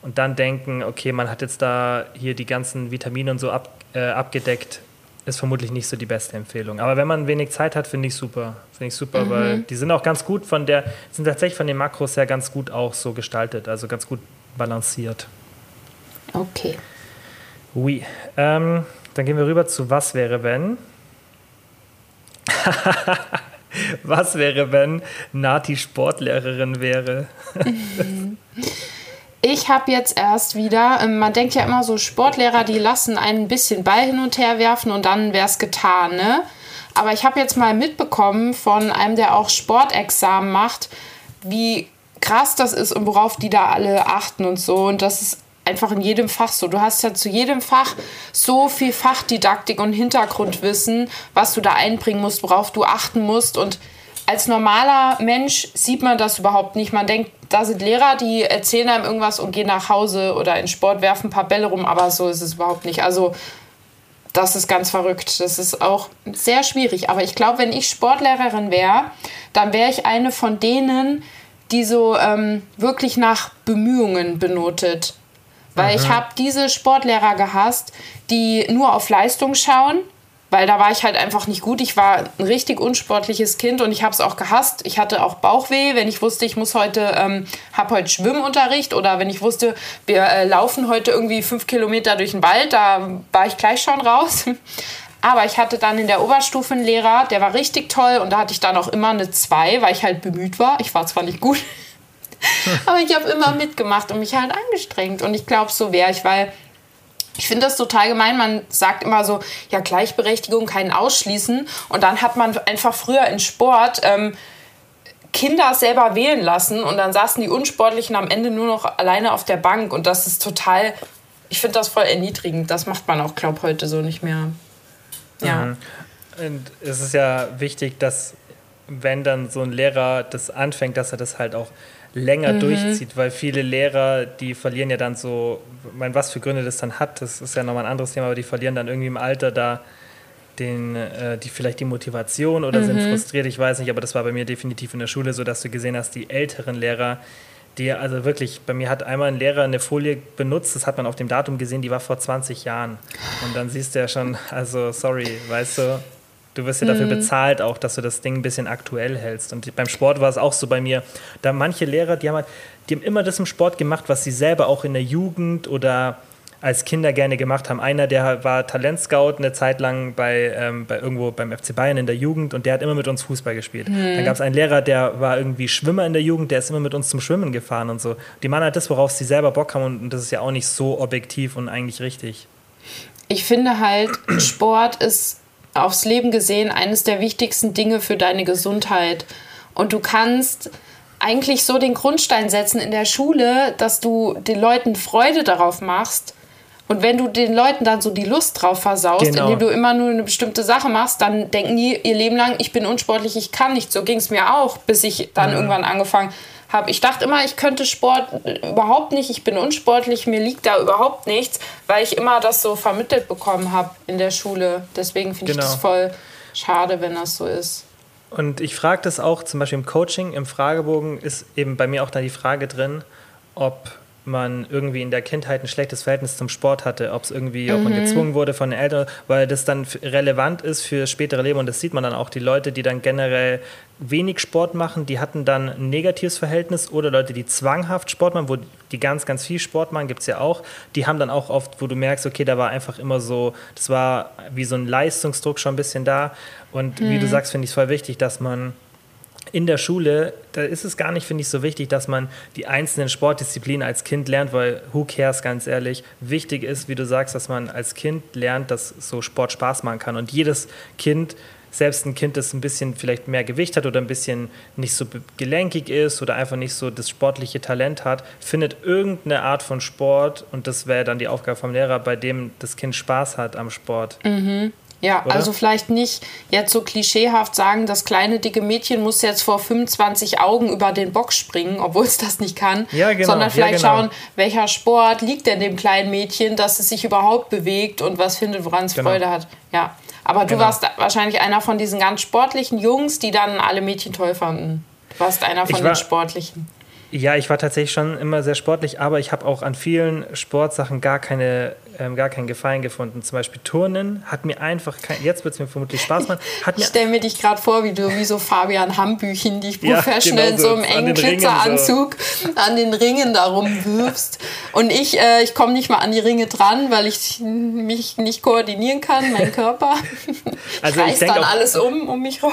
und dann denken, okay, man hat jetzt da hier die ganzen Vitamine und so ab, äh, abgedeckt, ist vermutlich nicht so die beste Empfehlung. Aber wenn man wenig Zeit hat, finde ich super. Finde ich super, mhm. weil die sind auch ganz gut von der, sind tatsächlich von den Makros her ganz gut auch so gestaltet, also ganz gut balanciert. Okay. Oui. Ähm, dann gehen wir rüber zu Was wäre wenn? Was wäre, wenn Nati Sportlehrerin wäre? ich habe jetzt erst wieder, ähm, man denkt ja immer so, Sportlehrer, die lassen ein bisschen Ball hin und her werfen und dann wäre es getan, ne? Aber ich habe jetzt mal mitbekommen von einem, der auch Sportexamen macht, wie krass das ist und worauf die da alle achten und so. Und das ist einfach in jedem Fach so. Du hast ja zu jedem Fach so viel Fachdidaktik und Hintergrundwissen, was du da einbringen musst, worauf du achten musst. Und als normaler Mensch sieht man das überhaupt nicht. Man denkt, da sind Lehrer, die erzählen einem irgendwas und gehen nach Hause oder in Sport, werfen ein paar Bälle rum, aber so ist es überhaupt nicht. Also das ist ganz verrückt. Das ist auch sehr schwierig. Aber ich glaube, wenn ich Sportlehrerin wäre, dann wäre ich eine von denen, die so ähm, wirklich nach Bemühungen benotet. Weil Aha. ich habe diese Sportlehrer gehasst, die nur auf Leistung schauen weil da war ich halt einfach nicht gut. Ich war ein richtig unsportliches Kind und ich habe es auch gehasst. Ich hatte auch Bauchweh, wenn ich wusste, ich muss heute, ähm, habe heute Schwimmunterricht oder wenn ich wusste, wir äh, laufen heute irgendwie fünf Kilometer durch den Wald, da war ich gleich schon raus. Aber ich hatte dann in der Oberstufe einen Lehrer, der war richtig toll und da hatte ich dann auch immer eine 2, weil ich halt bemüht war. Ich war zwar nicht gut, aber ich habe immer mitgemacht und mich halt angestrengt. Und ich glaube, so wäre ich, weil ich finde das total gemein. Man sagt immer so, ja, Gleichberechtigung, keinen ausschließen. Und dann hat man einfach früher in Sport ähm, Kinder selber wählen lassen und dann saßen die Unsportlichen am Ende nur noch alleine auf der Bank. Und das ist total, ich finde das voll erniedrigend. Das macht man auch, glaube ich, heute so nicht mehr. Ja. Mhm. Und es ist ja wichtig, dass wenn dann so ein Lehrer das anfängt, dass er das halt auch länger mhm. durchzieht, weil viele Lehrer, die verlieren ja dann so, mein, was für Gründe das dann hat, das ist ja nochmal ein anderes Thema, aber die verlieren dann irgendwie im Alter da den, äh, die vielleicht die Motivation oder mhm. sind frustriert, ich weiß nicht, aber das war bei mir definitiv in der Schule so, dass du gesehen hast, die älteren Lehrer, die also wirklich, bei mir hat einmal ein Lehrer eine Folie benutzt, das hat man auf dem Datum gesehen, die war vor 20 Jahren. Und dann siehst du ja schon, also sorry, weißt du, Du wirst ja dafür mhm. bezahlt auch, dass du das Ding ein bisschen aktuell hältst. Und beim Sport war es auch so bei mir. Da manche Lehrer, die haben, halt, die haben immer das im Sport gemacht, was sie selber auch in der Jugend oder als Kinder gerne gemacht haben. Einer, der war Talentscout eine Zeit lang bei, ähm, bei irgendwo beim FC Bayern in der Jugend und der hat immer mit uns Fußball gespielt. Mhm. Dann gab es einen Lehrer, der war irgendwie Schwimmer in der Jugend, der ist immer mit uns zum Schwimmen gefahren und so. Die machen halt das, worauf sie selber Bock haben und das ist ja auch nicht so objektiv und eigentlich richtig. Ich finde halt, Sport ist aufs Leben gesehen eines der wichtigsten Dinge für deine Gesundheit. Und du kannst eigentlich so den Grundstein setzen in der Schule, dass du den Leuten Freude darauf machst. Und wenn du den Leuten dann so die Lust drauf versaust, genau. indem du immer nur eine bestimmte Sache machst, dann denken die ihr Leben lang, ich bin unsportlich, ich kann nicht. So ging es mir auch, bis ich dann mhm. irgendwann angefangen habe. Ich dachte immer, ich könnte Sport überhaupt nicht, ich bin unsportlich, mir liegt da überhaupt nichts, weil ich immer das so vermittelt bekommen habe in der Schule. Deswegen finde genau. ich das voll schade, wenn das so ist. Und ich frage das auch zum Beispiel im Coaching, im Fragebogen ist eben bei mir auch da die Frage drin, ob man irgendwie in der Kindheit ein schlechtes Verhältnis zum Sport hatte, ob es irgendwie, ob man gezwungen wurde von den Eltern, weil das dann relevant ist für spätere Leben. Und das sieht man dann auch. Die Leute, die dann generell wenig Sport machen, die hatten dann ein negatives Verhältnis oder Leute, die zwanghaft Sport machen, wo die ganz, ganz viel Sport machen, gibt es ja auch, die haben dann auch oft, wo du merkst, okay, da war einfach immer so, das war wie so ein Leistungsdruck schon ein bisschen da. Und wie du sagst, finde ich es voll wichtig, dass man in der Schule, da ist es gar nicht, finde ich, so wichtig, dass man die einzelnen Sportdisziplinen als Kind lernt, weil who cares, ganz ehrlich. Wichtig ist, wie du sagst, dass man als Kind lernt, dass so Sport Spaß machen kann. Und jedes Kind, selbst ein Kind, das ein bisschen vielleicht mehr Gewicht hat oder ein bisschen nicht so gelenkig ist oder einfach nicht so das sportliche Talent hat, findet irgendeine Art von Sport, und das wäre dann die Aufgabe vom Lehrer, bei dem das Kind Spaß hat am Sport. Ja, Oder? also vielleicht nicht jetzt so klischeehaft sagen, das kleine dicke Mädchen muss jetzt vor 25 Augen über den Bock springen, obwohl es das nicht kann, Ja, genau, sondern ja, vielleicht genau. schauen, welcher Sport liegt denn dem kleinen Mädchen, dass es sich überhaupt bewegt und was findet, woran es Genau. Freude hat. Ja, aber du Genau. warst wahrscheinlich einer von diesen ganz sportlichen Jungs, die dann alle Mädchen toll fanden. Du warst einer von war- den sportlichen. Ja, ich war tatsächlich schon immer sehr sportlich, aber ich habe auch an vielen Sportsachen gar, keine, ähm, gar keinen Gefallen gefunden. Zum Beispiel Turnen hat mir einfach, kein, jetzt wird es mir vermutlich Spaß machen, hat Ich stelle mir dich gerade vor, wie du wie so Fabian Hambüchen, die Ja, professional in genau so so, einem an engen den Ringen so. Glitzeranzug an den Ringen da rumwirfst. Und ich, äh, ich komme nicht mal an die Ringe dran, weil ich mich nicht koordinieren kann, mein Körper. Also ich reißt denk dann auch- alles um um mich rum.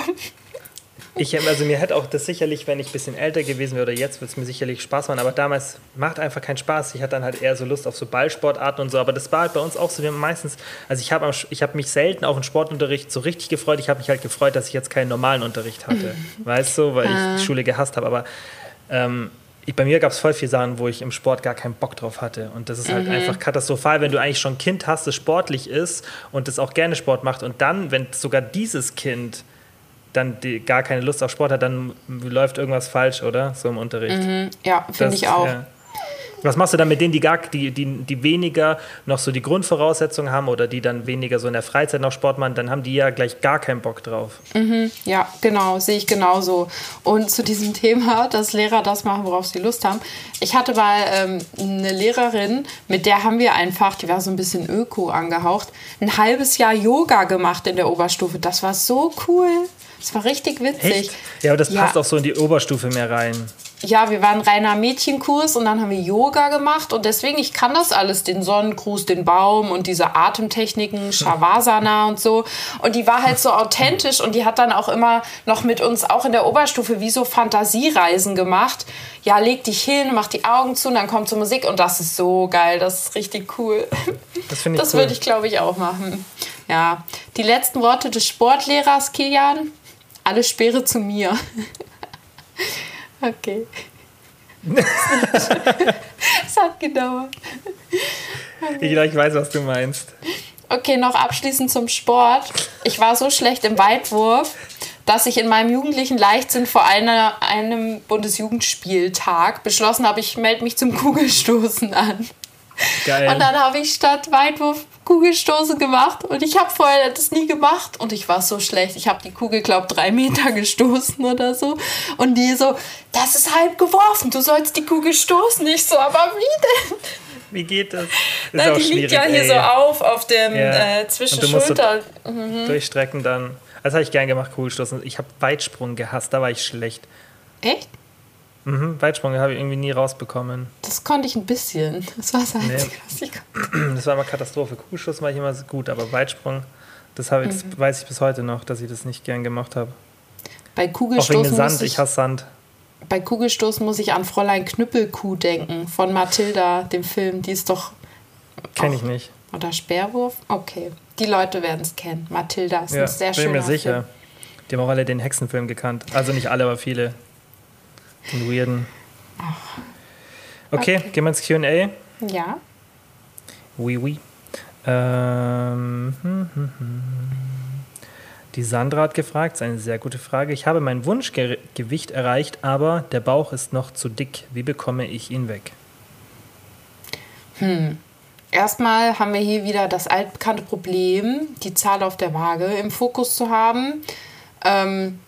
Ich, also mir hätte auch das sicherlich, wenn ich ein bisschen älter gewesen wäre oder jetzt, würde es mir sicherlich Spaß machen. Aber damals macht einfach keinen Spaß. Ich hatte dann halt eher so Lust auf so Ballsportarten und so. Aber das war halt bei uns auch so. Wir haben meistens, also ich habe ich habe mich selten auf den Sportunterricht so richtig gefreut. Ich habe mich halt gefreut, dass ich jetzt keinen normalen Unterricht hatte. Weißt du, weil ich die Schule gehasst habe. Aber ähm, ich, bei mir gab es voll viele Sachen, wo ich im Sport gar keinen Bock drauf hatte. Und das ist halt einfach katastrophal, wenn du eigentlich schon ein Kind hast, das sportlich ist und das auch gerne Sport macht. Und dann, wenn sogar dieses Kind dann die, gar keine Lust auf Sport hat, dann läuft irgendwas falsch, oder? So im Unterricht. Ja, finde ich auch. ja. Was machst du dann mit denen, die, gar, die, die, die weniger noch so die Grundvoraussetzungen haben oder die dann weniger so in der Freizeit noch Sport machen, dann haben die ja gleich gar keinen Bock drauf. Ja, genau, sehe ich genauso. Und zu diesem Thema, dass Lehrer das machen, worauf sie Lust haben. Ich hatte mal ähm, eine Lehrerin, mit der haben wir einfach, die war so ein bisschen öko angehaucht, ein halbes Jahr Yoga gemacht in der Oberstufe. Das war so cool. Das war richtig witzig. Echt? Ja, aber das Ja. passt auch so in die Oberstufe mehr rein. Ja, wir waren reiner Mädchenkurs und dann haben wir Yoga gemacht und deswegen, ich kann das alles, den Sonnengruß, den Baum und diese Atemtechniken, Shavasana und so. Und die war halt so authentisch und die hat dann auch immer noch mit uns, auch in der Oberstufe, wie so Fantasiereisen gemacht. Ja, leg dich hin, mach die Augen zu und dann kommt so Musik und das ist so geil, das ist richtig cool. Das finde ich Das cool. würde ich, glaube ich, auch machen. Ja, die letzten Worte des Sportlehrers, Kilian. Alle Speere zu mir. okay. Es hat gedauert. Ich ich weiß, was du meinst. Okay, noch abschließend zum Sport. Ich war so schlecht im Weitwurf, dass ich in meinem jugendlichen Leichtsinn vor einer, einem Bundesjugendspieltag beschlossen habe, ich melde mich zum Kugelstoßen an. Geil. Und dann habe ich statt Weitwurf Kugelstoßen gemacht und ich habe vorher das nie gemacht und ich war so schlecht. Ich habe die Kugel, glaube drei Meter gestoßen oder so. Und die so, das ist halb geworfen, du sollst die Kugel stoßen. Ich so, aber wie denn? Wie geht das? das Na, die liegt ja hier ey. so auf, auf dem Ja. äh, zwischen Und du musst so- Schulter. Durchstrecken dann. Das habe ich gern gemacht, Kugelstoßen. Ich habe Weitsprung gehasst, da war ich schlecht. Echt? Mhm, Weitsprung habe ich irgendwie nie rausbekommen. Das konnte ich ein bisschen. Das war das Einzige, was ich konnte. Das war immer Katastrophe. Kugelstoßen war ich immer gut, aber Weitsprung, das, habe ich, das weiß ich bis heute noch, dass ich das nicht gern gemacht habe. Bei Auch wegen Kugelstoßen, dem muss Sand, ich, ich hasse Sand. bei Kugelstoßen muss ich an Fräulein Knüppelkuh denken, von Mathilda, dem Film. Die ist doch. Kenne auch- ich nicht. Oder Speerwurf? Okay. Die Leute werden es kennen. Mathilda ist Ja, ein sehr bin schöner mir sicher. Film. Die haben auch alle den Hexenfilm gekannt. Also nicht alle, aber viele. Den weirden. Okay, gehen wir ins QA. Ja. Oui, oui. Ähm, hm, hm, hm. Die Sandra hat gefragt, das ist eine sehr gute Frage. Ich habe mein Wunschgewicht erreicht, aber der Bauch ist noch zu dick. Wie bekomme ich ihn weg? Erstmal haben wir hier wieder das altbekannte Problem, die Zahl auf der Waage im Fokus zu haben. Ähm,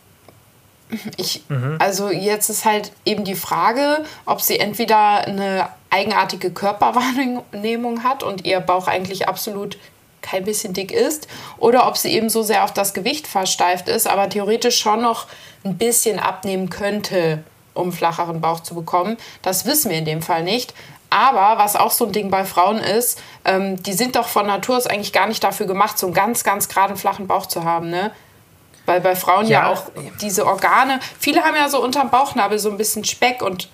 ich, mhm. also jetzt ist halt eben die Frage, ob sie entweder eine eigenartige Körperwahrnehmung hat und ihr Bauch eigentlich absolut kein bisschen dick ist oder ob sie eben so sehr auf das Gewicht versteift ist, aber theoretisch schon noch ein bisschen abnehmen könnte, um flacheren Bauch zu bekommen. Das wissen wir in dem Fall nicht. Aber was auch so ein Ding bei Frauen ist, ähm, die sind doch von Natur aus eigentlich gar nicht dafür gemacht, so einen ganz, ganz geraden, flachen Bauch zu haben. Ne? Weil bei Frauen ja. ja auch diese Organe, viele haben ja so unterm Bauchnabel so ein bisschen Speck und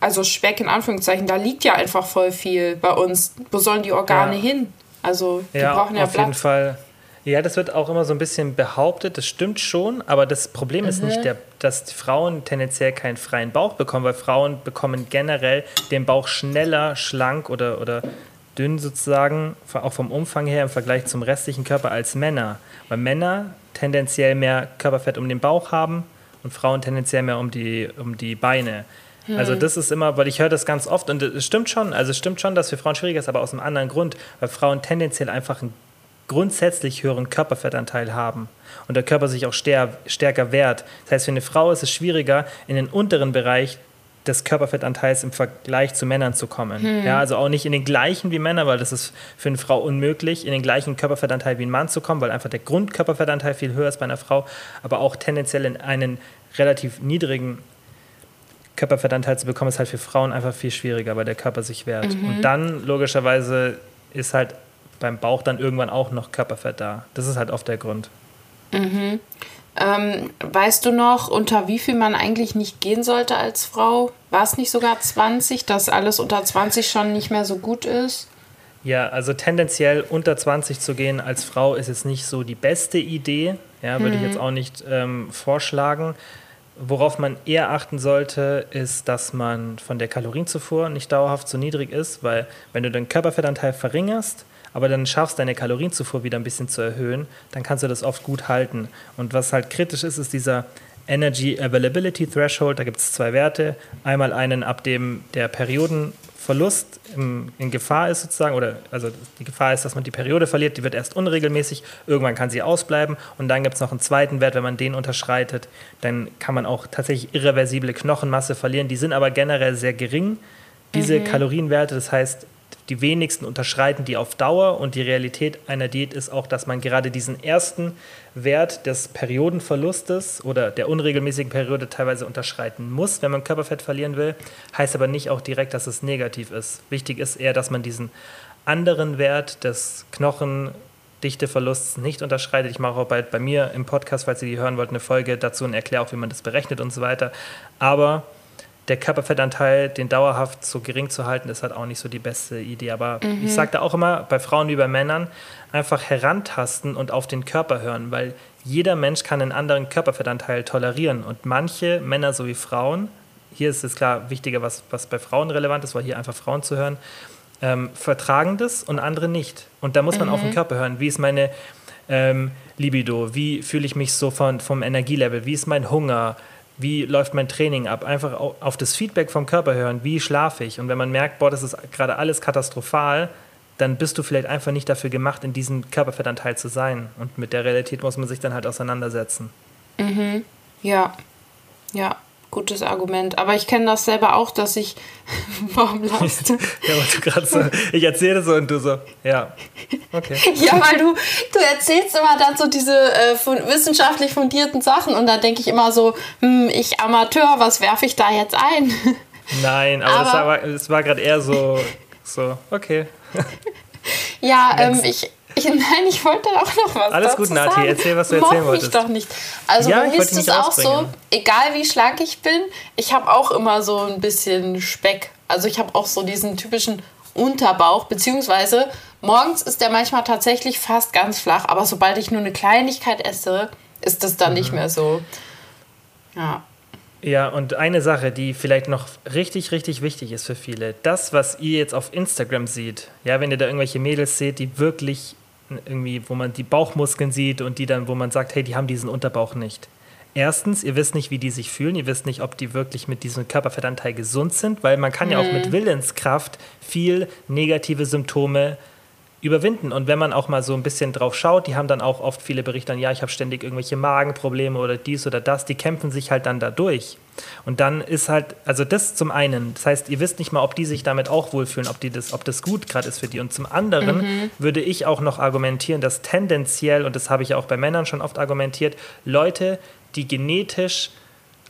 also Speck in Anführungszeichen, da liegt ja einfach voll viel bei uns. Wo sollen die Organe ja. hin? Also die ja, brauchen ja auf Platz. jeden Fall. Ja, das wird auch immer so ein bisschen behauptet, das stimmt schon, aber das Problem ist nicht, mhm. der, dass Frauen tendenziell keinen freien Bauch bekommen, weil Frauen bekommen generell den Bauch schneller schlank oder, oder dünn sozusagen, auch vom Umfang her im Vergleich zum restlichen Körper als Männer. Weil Männer tendenziell mehr Körperfett um den Bauch haben und Frauen tendenziell mehr um die, um die Beine. Hm. Also das ist immer, weil ich höre das ganz oft und es stimmt schon, also es stimmt schon, dass für Frauen schwieriger ist, aber aus einem anderen Grund, weil Frauen tendenziell einfach einen grundsätzlich höheren Körperfettanteil haben und der Körper sich auch stärker wehrt. Das heißt, für eine Frau ist es schwieriger, in den unteren Bereich des Körperfettanteils im Vergleich zu Männern zu kommen. Hm. Ja, also auch nicht in den gleichen wie Männer, weil das ist für eine Frau unmöglich, in den gleichen Körperfettanteil wie ein Mann zu kommen, weil einfach der Grundkörperfettanteil viel höher ist bei einer Frau, aber auch tendenziell in einen relativ niedrigen Körperfettanteil zu bekommen, ist halt für Frauen einfach viel schwieriger, weil der Körper sich wehrt. Mhm. Und dann logischerweise ist halt beim Bauch dann irgendwann auch noch Körperfett da. Das ist halt oft der Grund. Mhm. Ähm, weißt du noch, unter wie viel man eigentlich nicht gehen sollte als Frau? War es nicht sogar 20, dass alles unter 20 schon nicht mehr so gut ist? Ja, also tendenziell unter 20 zu gehen als Frau ist jetzt nicht so die beste Idee. Ja, würde hm. ich jetzt auch nicht ähm, vorschlagen. Worauf man eher achten sollte, ist, dass man von der Kalorienzufuhr nicht dauerhaft so niedrig ist, weil wenn du den Körperfettanteil verringerst, aber dann schaffst, deine Kalorienzufuhr wieder ein bisschen zu erhöhen, dann kannst du das oft gut halten. Und was halt kritisch ist, ist dieser Energy Availability Threshold. Da gibt es zwei Werte. Einmal einen, ab dem der Periodenverlust in, in Gefahr ist sozusagen, oder also die Gefahr ist, dass man die Periode verliert, die wird erst unregelmäßig, irgendwann kann sie ausbleiben. Und dann gibt es noch einen zweiten Wert, wenn man den unterschreitet, dann kann man auch tatsächlich irreversible Knochenmasse verlieren. Die sind aber generell sehr gering, diese mhm. Kalorienwerte. Das heißt, die wenigsten unterschreiten die auf Dauer und die Realität einer Diät ist auch, dass man gerade diesen ersten Wert des Periodenverlustes oder der unregelmäßigen Periode teilweise unterschreiten muss, wenn man Körperfett verlieren will. Heißt aber nicht auch direkt, dass es negativ ist. Wichtig ist eher, dass man diesen anderen Wert des Knochendichteverlusts nicht unterschreitet. Ich mache auch bald bei mir im Podcast, falls ihr die hören wollt, eine Folge dazu und erkläre auch, wie man das berechnet und so weiter. Aber der Körperfettanteil, den dauerhaft so gering zu halten, ist halt auch nicht so die beste Idee. Aber mhm. ich sage da auch immer, bei Frauen wie bei Männern, einfach herantasten und auf den Körper hören, weil jeder Mensch kann einen anderen Körperfettanteil tolerieren. Und manche Männer sowie Frauen, hier ist es klar wichtiger, was, was bei Frauen relevant ist, weil hier einfach Frauen zu hören, ähm, vertragen das und andere nicht. Und da muss man mhm. auf den Körper hören. Wie ist meine ähm, Libido? Wie fühle ich mich so von, vom Energielevel? Wie ist mein Hunger? Wie läuft mein Training ab, einfach auf das Feedback vom Körper hören, wie schlafe ich. Und wenn man merkt, boah, das ist gerade alles katastrophal, dann bist du vielleicht einfach nicht dafür gemacht, in diesem Körperfettanteil zu sein. Und mit der Realität muss man sich dann halt auseinandersetzen. Mhm. Ja, ja gutes Argument. Aber ich kenne das selber auch, dass ich. Warum lachst du? ja, weil du gerade so. Ich erzähle so und du so. Ja. Okay. ja, weil du, du erzählst immer dann so diese äh, von, wissenschaftlich fundierten Sachen und da denke ich immer so, hm, ich Amateur, was werfe ich da jetzt ein? Nein, aber, aber es war, war gerade eher so, so, okay. ja, ähm, ich, ich, nein, ich wollte auch noch was Alles gut, Nati, sagen. erzähl, was du erzählen Moch wolltest. mich doch nicht. Also ja, bei mir ist es auch so, egal wie schlank ich bin, ich habe auch immer so ein bisschen Speck. Also ich habe auch so diesen typischen Unterbauch, beziehungsweise morgens ist der manchmal tatsächlich fast ganz flach, aber sobald ich nur eine Kleinigkeit esse, ist das dann mhm. nicht mehr so. Ja. Ja, und eine Sache, die vielleicht noch richtig, richtig wichtig ist für viele, das, was ihr jetzt auf Instagram seht, ja, wenn ihr da irgendwelche Mädels seht, die wirklich irgendwie, wo man die Bauchmuskeln sieht und die dann, wo man sagt, hey, die haben diesen Unterbauch nicht. Erstens, ihr wisst nicht, wie die sich fühlen, ihr wisst nicht, ob die wirklich mit diesem Körperfettanteil gesund sind, weil man kann mhm. ja auch mit mhm. Willenskraft viel negative Symptome überwinden. Und wenn man auch mal so ein bisschen drauf schaut, die haben dann auch oft viele Berichte an, ja, ich habe ständig irgendwelche Magenprobleme oder dies oder das, die kämpfen sich halt dann da durch. Und dann ist halt, also das zum einen, das heißt, ihr wisst nicht mal, ob die sich damit auch wohlfühlen, ob, die das, ob das gut gerade ist für die. Und zum anderen mhm. würde ich auch noch argumentieren, dass tendenziell, und das habe ich auch bei Männern schon oft argumentiert, Leute, die genetisch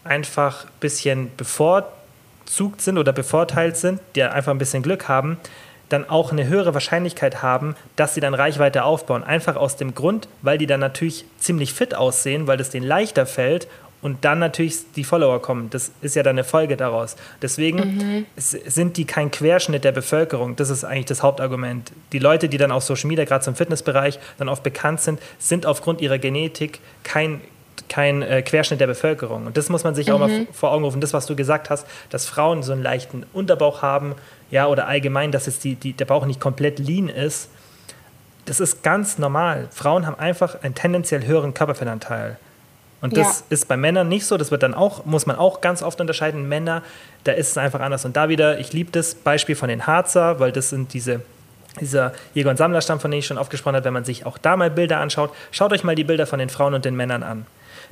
einfach ein bisschen bevorzugt sind oder bevorteilt sind, die einfach ein bisschen Glück haben, dann auch eine höhere Wahrscheinlichkeit haben, dass sie dann Reichweite aufbauen. Einfach aus dem Grund, weil die dann natürlich ziemlich fit aussehen, weil es denen leichter fällt und dann natürlich die Follower kommen. Das ist ja dann eine Folge daraus. Deswegen mhm. sind die kein Querschnitt der Bevölkerung. Das ist eigentlich das Hauptargument. Die Leute, die dann auf Social Media, gerade zum Fitnessbereich, dann oft bekannt sind, sind aufgrund ihrer Genetik kein, kein äh, Querschnitt der Bevölkerung. Und das muss man sich mhm. auch mal mhm. vor Augen rufen. Das, was du gesagt hast, dass Frauen so einen leichten Unterbauch haben, ja, oder allgemein, dass jetzt die, die, der Bauch nicht komplett lean ist, das ist ganz normal. Frauen haben einfach einen tendenziell höheren Körperfettanteil. Und das ja. ist bei Männern nicht so. Das wird dann auch, muss man auch ganz oft unterscheiden. Männer, da ist es einfach anders. Und da wieder, ich liebe das Beispiel von den Harzer, weil das sind diese dieser Jäger- und Sammlerstamm, von dem ich schon aufgesprochen habe, wenn man sich auch da mal Bilder anschaut, schaut euch mal die Bilder von den Frauen und den Männern an.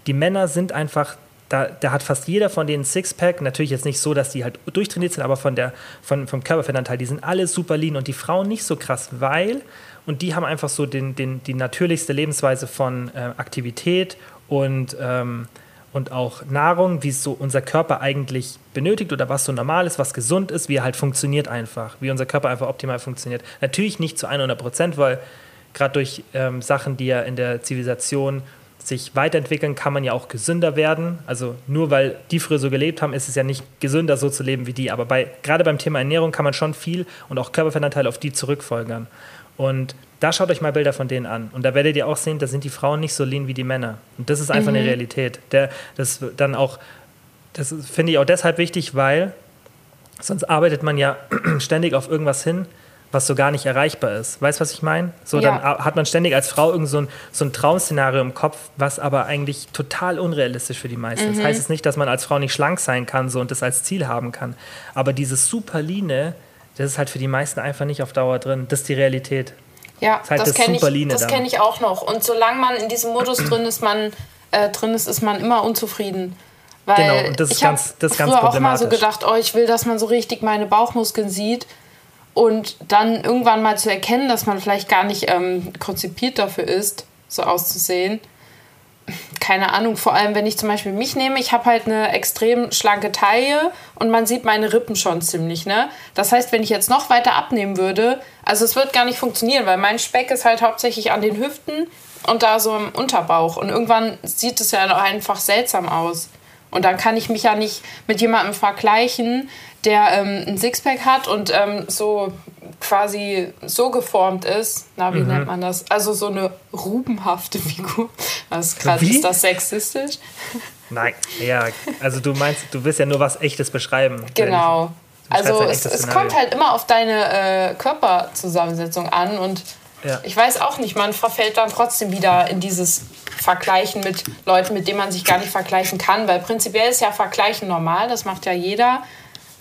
Die Männer sind einfach da, da, hat fast jeder von denen Sixpack. Natürlich jetzt nicht so, dass die halt durchtrainiert sind, aber von der, von, vom Körperfettanteil, die sind alle super lean und die Frauen nicht so krass, weil, und die haben einfach so den, den, die natürlichste Lebensweise von äh, Aktivität und, ähm, und auch Nahrung, wie es so unser Körper eigentlich benötigt oder was so normal ist, was gesund ist, wie er halt funktioniert einfach, wie unser Körper einfach optimal funktioniert. Natürlich nicht zu 100 Prozent, weil gerade durch ähm, Sachen, die ja in der Zivilisation sich weiterentwickeln, kann man ja auch gesünder werden. Also nur weil die früher so gelebt haben, ist es ja nicht gesünder, so zu leben wie die. Aber bei, gerade beim Thema Ernährung kann man schon viel und auch Körperfettanteil auf die zurückfolgern. Und da schaut euch mal Bilder von denen an. Und da werdet ihr auch sehen, da sind die Frauen nicht so lean wie die Männer. Und das ist einfach mhm. eine Realität. Der, das dann auch, das finde ich auch deshalb wichtig, weil sonst arbeitet man ja ständig auf irgendwas hin, was so gar nicht erreichbar ist. Weißt du, was ich meine? So, ja. dann hat man ständig als Frau irgend so ein, so ein Traumszenario im Kopf, was aber eigentlich total unrealistisch für die meisten ist. Mhm. Das heißt es nicht, dass man als Frau nicht schlank sein kann so, und das als Ziel haben kann. Aber dieses Superline, das ist halt für die meisten einfach nicht auf Dauer drin. Das ist die Realität. Ja, das, halt das kenne ich, das kenn ich auch noch. Und solange man in diesem Modus drin ist, man, äh, drin ist, ist man immer unzufrieden. Weil genau, und das ist ich ganz, das ist ganz problematisch. auch mal so gedacht, oh, ich will, dass man so richtig meine Bauchmuskeln sieht und dann irgendwann mal zu erkennen, dass man vielleicht gar nicht ähm, konzipiert dafür ist, so auszusehen. Keine Ahnung, vor allem wenn ich zum Beispiel mich nehme, ich habe halt eine extrem schlanke Taille und man sieht meine Rippen schon ziemlich, ne? Das heißt, wenn ich jetzt noch weiter abnehmen würde, also es wird gar nicht funktionieren, weil mein Speck ist halt hauptsächlich an den Hüften und da so im Unterbauch und irgendwann sieht es ja einfach seltsam aus. Und dann kann ich mich ja nicht mit jemandem vergleichen, der ähm, ein Sixpack hat und ähm, so quasi so geformt ist. Na, wie mhm. nennt man das? Also so eine rubenhafte Figur. Was gerade ist das sexistisch? Nein, ja, also du meinst, du willst ja nur was Echtes beschreiben. Genau. Also es, es kommt halt immer auf deine äh, Körperzusammensetzung an und ja. ich weiß auch nicht, man verfällt dann trotzdem wieder in dieses Vergleichen mit Leuten, mit denen man sich gar nicht vergleichen kann, weil prinzipiell ist ja Vergleichen normal, das macht ja jeder.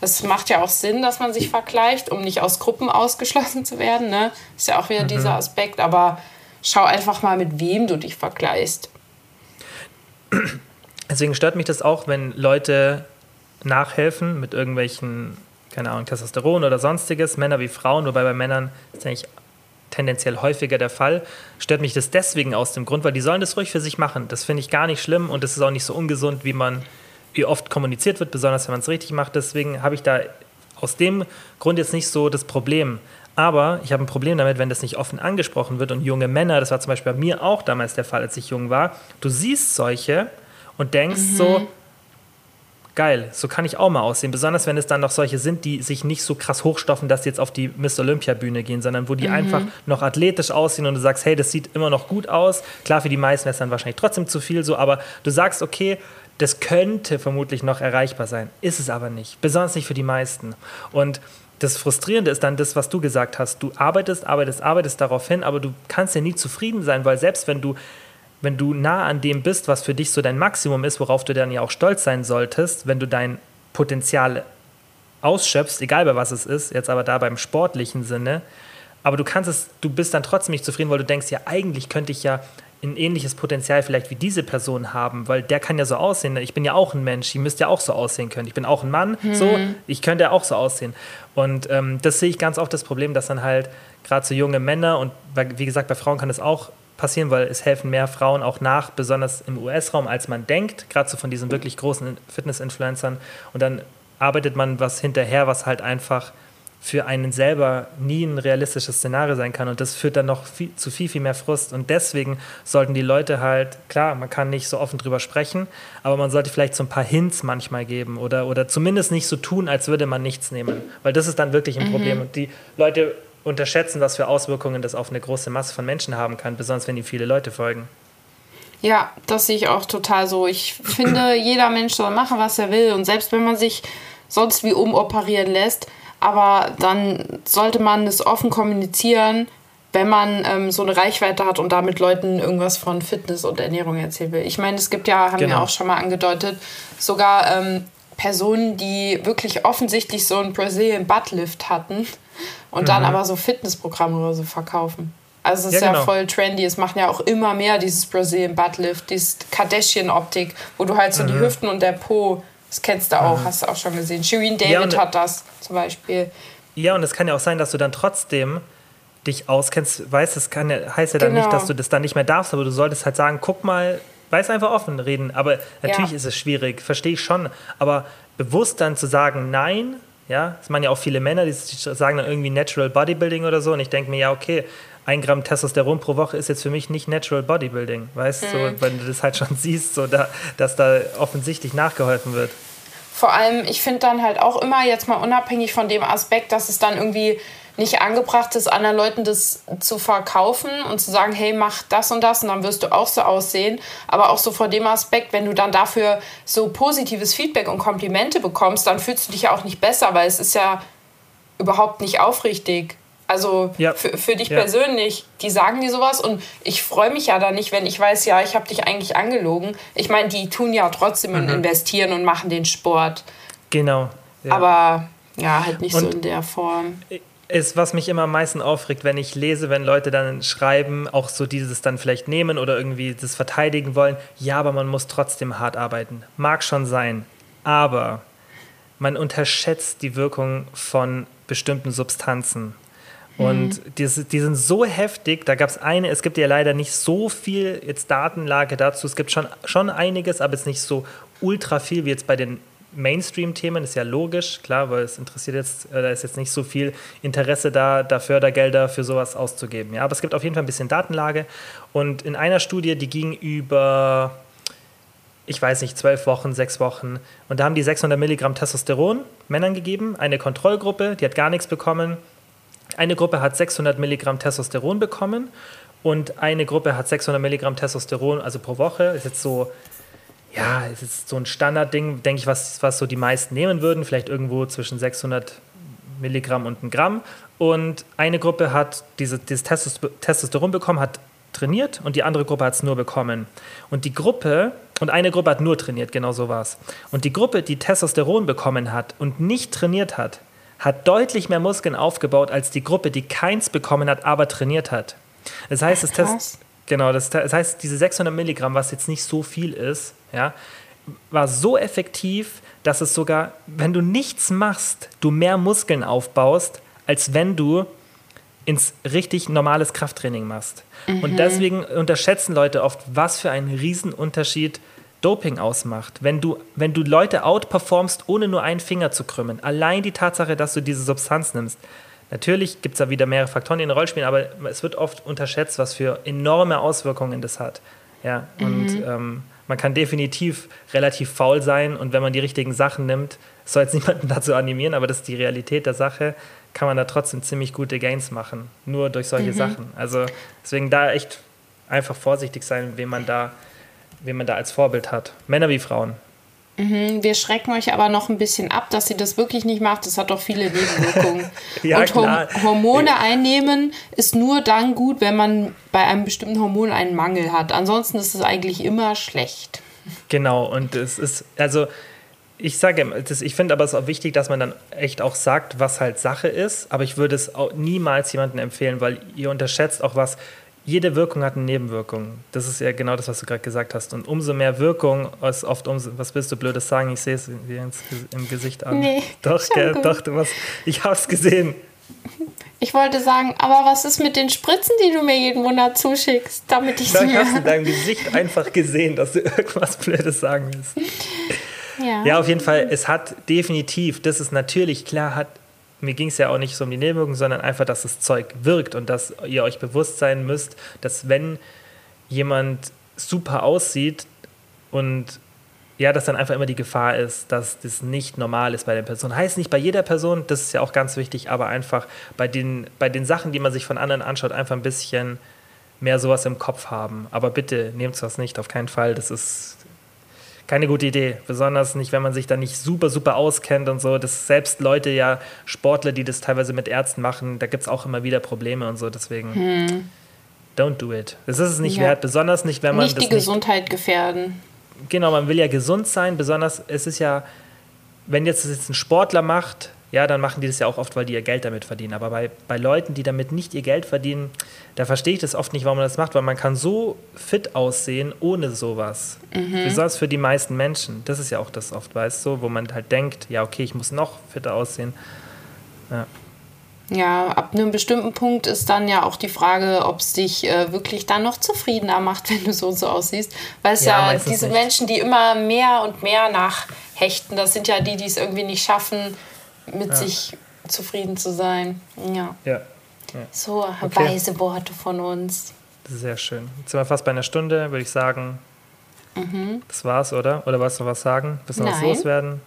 Es macht ja auch Sinn, dass man sich vergleicht, um nicht aus Gruppen ausgeschlossen zu werden. Ne? Ist ja auch wieder mhm. dieser Aspekt. Aber schau einfach mal, mit wem du dich vergleichst. Deswegen stört mich das auch, wenn Leute nachhelfen mit irgendwelchen, keine Ahnung, Testosteron oder sonstiges, Männer wie Frauen, wobei bei Männern ist eigentlich tendenziell häufiger der Fall. Stört mich das deswegen aus dem Grund, weil die sollen das ruhig für sich machen. Das finde ich gar nicht schlimm und das ist auch nicht so ungesund, wie man wie oft kommuniziert wird, besonders wenn man es richtig macht. Deswegen habe ich da aus dem Grund jetzt nicht so das Problem. Aber ich habe ein Problem damit, wenn das nicht offen angesprochen wird und junge Männer, das war zum Beispiel bei mir auch damals der Fall, als ich jung war, du siehst solche und denkst mhm. so, geil, so kann ich auch mal aussehen. Besonders wenn es dann noch solche sind, die sich nicht so krass hochstoffen, dass sie jetzt auf die Miss Olympia-Bühne gehen, sondern wo die mhm. einfach noch athletisch aussehen und du sagst, hey, das sieht immer noch gut aus. Klar, für die meisten wäre es dann wahrscheinlich trotzdem zu viel so, aber du sagst, okay, das könnte vermutlich noch erreichbar sein, ist es aber nicht, besonders nicht für die meisten. Und das Frustrierende ist dann das, was du gesagt hast. Du arbeitest, arbeitest, arbeitest darauf hin, aber du kannst ja nie zufrieden sein, weil selbst wenn du, wenn du nah an dem bist, was für dich so dein Maximum ist, worauf du dann ja auch stolz sein solltest, wenn du dein Potenzial ausschöpfst, egal bei was es ist, jetzt aber da beim sportlichen Sinne, aber du kannst es, du bist dann trotzdem nicht zufrieden, weil du denkst, ja, eigentlich könnte ich ja ein ähnliches Potenzial vielleicht wie diese Person haben, weil der kann ja so aussehen. Ich bin ja auch ein Mensch, ich müsste ja auch so aussehen können. Ich bin auch ein Mann, hm. so, ich könnte ja auch so aussehen. Und ähm, das sehe ich ganz oft das Problem, dass dann halt gerade so junge Männer und wie gesagt, bei Frauen kann das auch passieren, weil es helfen mehr Frauen auch nach, besonders im US-Raum, als man denkt, gerade so von diesen wirklich großen Fitness-Influencern. Und dann arbeitet man was hinterher, was halt einfach für einen selber nie ein realistisches Szenario sein kann. Und das führt dann noch viel, zu viel, viel mehr Frust. Und deswegen sollten die Leute halt, klar, man kann nicht so offen drüber sprechen, aber man sollte vielleicht so ein paar Hints manchmal geben oder, oder zumindest nicht so tun, als würde man nichts nehmen. Weil das ist dann wirklich ein mhm. Problem. Und die Leute unterschätzen, was für Auswirkungen das auf eine große Masse von Menschen haben kann, besonders wenn die viele Leute folgen. Ja, das sehe ich auch total so. Ich finde, jeder Mensch soll machen, was er will. Und selbst wenn man sich sonst wie umoperieren lässt, aber dann sollte man es offen kommunizieren, wenn man ähm, so eine Reichweite hat und damit Leuten irgendwas von Fitness und Ernährung erzählen will. Ich meine, es gibt ja, haben genau. wir auch schon mal angedeutet, sogar ähm, Personen, die wirklich offensichtlich so einen Brazilian Buttlift hatten und mhm. dann aber so Fitnessprogramme oder so verkaufen. Also es ist ja, ja genau. voll trendy. Es machen ja auch immer mehr dieses Brazilian Buttlift, dieses Kardashian-Optik, wo du halt so mhm. die Hüften und der Po das kennst du auch, mhm. hast du auch schon gesehen. Shirin David ja, hat das zum Beispiel. Ja, und es kann ja auch sein, dass du dann trotzdem dich auskennst, weißt, das kann heißt ja dann genau. nicht, dass du das dann nicht mehr darfst, aber du solltest halt sagen, guck mal, weiß einfach offen reden. Aber natürlich ja. ist es schwierig, verstehe ich schon. Aber bewusst dann zu sagen, nein, ja, das machen ja auch viele Männer, die sagen dann irgendwie Natural Bodybuilding oder so. Und ich denke mir, ja, okay, ein Gramm Testosteron pro Woche ist jetzt für mich nicht Natural Bodybuilding, weißt du, mhm. so, wenn du das halt schon siehst, so da, dass da offensichtlich nachgeholfen wird. Vor allem, ich finde dann halt auch immer, jetzt mal unabhängig von dem Aspekt, dass es dann irgendwie nicht angebracht ist, anderen Leuten das zu verkaufen und zu sagen, hey, mach das und das und dann wirst du auch so aussehen. Aber auch so vor dem Aspekt, wenn du dann dafür so positives Feedback und Komplimente bekommst, dann fühlst du dich ja auch nicht besser, weil es ist ja überhaupt nicht aufrichtig. Also ja. für, für dich ja. persönlich, die sagen dir sowas und ich freue mich ja da nicht, wenn ich weiß, ja, ich habe dich eigentlich angelogen. Ich meine, die tun ja trotzdem mhm. investieren und machen den Sport. Genau. Ja. Aber ja, halt nicht und so in der Form. Ist, was mich immer am meisten aufregt, wenn ich lese, wenn Leute dann schreiben, auch so dieses dann vielleicht nehmen oder irgendwie das verteidigen wollen. Ja, aber man muss trotzdem hart arbeiten. Mag schon sein. Aber man unterschätzt die Wirkung von bestimmten Substanzen. Und mhm. die, die, sind so heftig, da gab es eine, es gibt ja leider nicht so viel jetzt Datenlage dazu. Es gibt schon, schon einiges, aber es ist nicht so ultra viel wie jetzt bei den Mainstream-Themen, ist ja logisch, klar, weil es interessiert jetzt, äh, da ist jetzt nicht so viel Interesse da, da Fördergelder für sowas auszugeben. Ja, aber es gibt auf jeden Fall ein bisschen Datenlage. Und in einer Studie, die ging über, ich weiß nicht, zwölf Wochen, sechs Wochen, und da haben die 600 Milligramm Testosteron Männern gegeben, eine Kontrollgruppe, die hat gar nichts bekommen eine Gruppe hat 600 Milligramm Testosteron bekommen und eine Gruppe hat 600 Milligramm Testosteron, also pro Woche. Ist jetzt so, ja, ist jetzt so ein Standardding, denke ich, was, was so die meisten nehmen würden, vielleicht irgendwo zwischen 600 Milligramm und ein Gramm. Und eine Gruppe hat diese, dieses Testosteron bekommen, hat trainiert und die andere Gruppe hat es nur bekommen. Und die Gruppe, und eine Gruppe hat nur trainiert, genau so war es. Und die Gruppe, die Testosteron bekommen hat und nicht trainiert hat, hat deutlich mehr Muskeln aufgebaut als die Gruppe, die keins bekommen hat, aber trainiert hat. Das heißt, das Test, genau, das, das, heißt, diese 600 Milligramm, was jetzt nicht so viel ist, ja, war so effektiv, dass es sogar, wenn du nichts machst, du mehr Muskeln aufbaust, als wenn du ins richtig normales Krafttraining machst. Mhm. Und deswegen unterschätzen Leute oft, was für einen Riesenunterschied Doping ausmacht, wenn du, wenn du Leute outperformst, ohne nur einen Finger zu krümmen, allein die Tatsache, dass du diese Substanz nimmst, natürlich gibt es da wieder mehrere Faktoren, die eine Rolle spielen, aber es wird oft unterschätzt, was für enorme Auswirkungen das hat. Ja, und mhm. ähm, man kann definitiv relativ faul sein und wenn man die richtigen Sachen nimmt, soll jetzt niemanden dazu animieren, aber das ist die Realität der Sache, kann man da trotzdem ziemlich gute Gains machen, nur durch solche mhm. Sachen. Also deswegen da echt einfach vorsichtig sein, wem man da wen man da als Vorbild hat. Männer wie Frauen. Mhm, wir schrecken euch aber noch ein bisschen ab, dass sie das wirklich nicht macht. Das hat doch viele Nebenwirkungen. ja, und klar. Hormone einnehmen ist nur dann gut, wenn man bei einem bestimmten Hormon einen Mangel hat. Ansonsten ist es eigentlich immer schlecht. Genau, und es ist, also ich sage, ich finde aber es auch wichtig, dass man dann echt auch sagt, was halt Sache ist. Aber ich würde es niemals jemandem empfehlen, weil ihr unterschätzt auch was. Jede Wirkung hat eine Nebenwirkung. Das ist ja genau das, was du gerade gesagt hast. Und umso mehr Wirkung, ist oft umso, was willst du Blödes sagen? Ich sehe es im Gesicht an. Nee, doch, gell, doch, du was, ich habe es gesehen. Ich wollte sagen, aber was ist mit den Spritzen, die du mir jeden Monat zuschickst, damit ich sie. Ich hast in deinem Gesicht einfach gesehen, dass du irgendwas Blödes sagen willst. Ja. ja, auf jeden Fall, es hat definitiv, das ist natürlich klar, hat, mir ging es ja auch nicht so um die Nebenwirkungen, sondern einfach, dass das Zeug wirkt und dass ihr euch bewusst sein müsst, dass wenn jemand super aussieht und ja, dass dann einfach immer die Gefahr ist, dass das nicht normal ist bei der Person. Heißt nicht bei jeder Person, das ist ja auch ganz wichtig, aber einfach bei den, bei den Sachen, die man sich von anderen anschaut, einfach ein bisschen mehr sowas im Kopf haben. Aber bitte nehmt sowas nicht, auf keinen Fall. Das ist keine gute Idee. Besonders nicht, wenn man sich da nicht super, super auskennt und so. Das selbst Leute ja, Sportler, die das teilweise mit Ärzten machen, da gibt es auch immer wieder Probleme und so. Deswegen, hm. don't do it. Das ist es nicht ja. wert. Besonders nicht, wenn man. Nicht die Gesundheit gefährden. Genau, man will ja gesund sein. Besonders, es ist ja, wenn jetzt, jetzt ein Sportler macht, ja, dann machen die das ja auch oft, weil die ihr Geld damit verdienen. Aber bei, bei Leuten, die damit nicht ihr Geld verdienen, da verstehe ich das oft nicht, warum man das macht, weil man kann so fit aussehen ohne sowas. Mhm. Besonders für die meisten Menschen. Das ist ja auch das oft, weißt du, wo man halt denkt, ja, okay, ich muss noch fitter aussehen. Ja. Ja, ab einem bestimmten Punkt ist dann ja auch die Frage, ob es dich äh, wirklich dann noch zufriedener macht, wenn du so und so aussiehst. Weil es ja, ja diese nicht. Menschen, die immer mehr und mehr nachhechten, das sind ja die, die es irgendwie nicht schaffen, mit ja. sich zufrieden zu sein. Ja. ja. ja. So okay. weise Worte von uns. Sehr schön. Jetzt sind wir fast bei einer Stunde, würde ich sagen. Mhm. Das war's, oder? Oder wolltest du was sagen? Willst du was loswerden?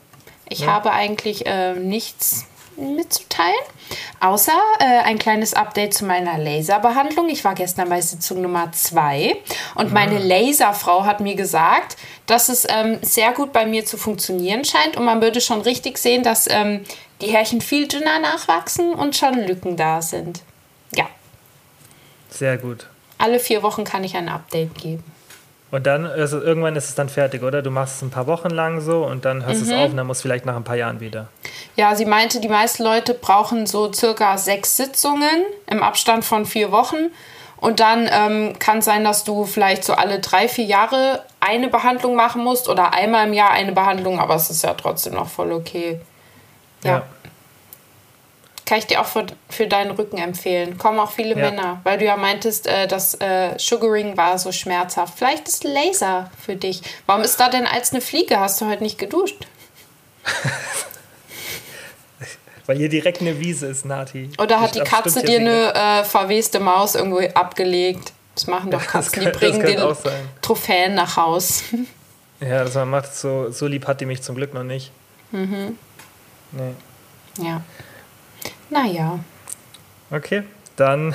Ich ja? habe eigentlich äh, nichts mitzuteilen, außer äh, ein kleines Update zu meiner Laserbehandlung. Ich war gestern bei Sitzung Nummer 2 und mhm. meine Laserfrau hat mir gesagt, dass es ähm, sehr gut bei mir zu funktionieren scheint und man würde schon richtig sehen, dass ähm, die Härchen viel dünner nachwachsen und schon Lücken da sind. Ja. Sehr gut. Alle vier Wochen kann ich ein Update geben. Und dann, also irgendwann ist es dann fertig, oder? Du machst es ein paar Wochen lang so und dann hörst mhm. es auf und dann musst du vielleicht nach ein paar Jahren wieder. Ja, sie meinte, die meisten Leute brauchen so circa sechs Sitzungen im Abstand von vier Wochen. Und dann ähm, kann es sein, dass du vielleicht so alle drei, vier Jahre eine Behandlung machen musst oder einmal im Jahr eine Behandlung, aber es ist ja trotzdem noch voll okay. ja. ja. Kann ich dir auch für, für deinen Rücken empfehlen. Kommen auch viele ja. Männer, weil du ja meintest, äh, das äh, Sugaring war so schmerzhaft. Vielleicht ist Laser für dich. Warum ist da denn als eine Fliege? Hast du heute nicht geduscht? weil hier direkt eine Wiese ist, Nati. Oder hat die Katze dir eine äh, verweste Maus irgendwo abgelegt? Das machen doch Katzen, kann, die bringen den Trophäen nach Haus. Ja, das man macht so, so lieb hat die mich zum Glück noch nicht. Mhm. Nee. Ja. Naja. Okay, dann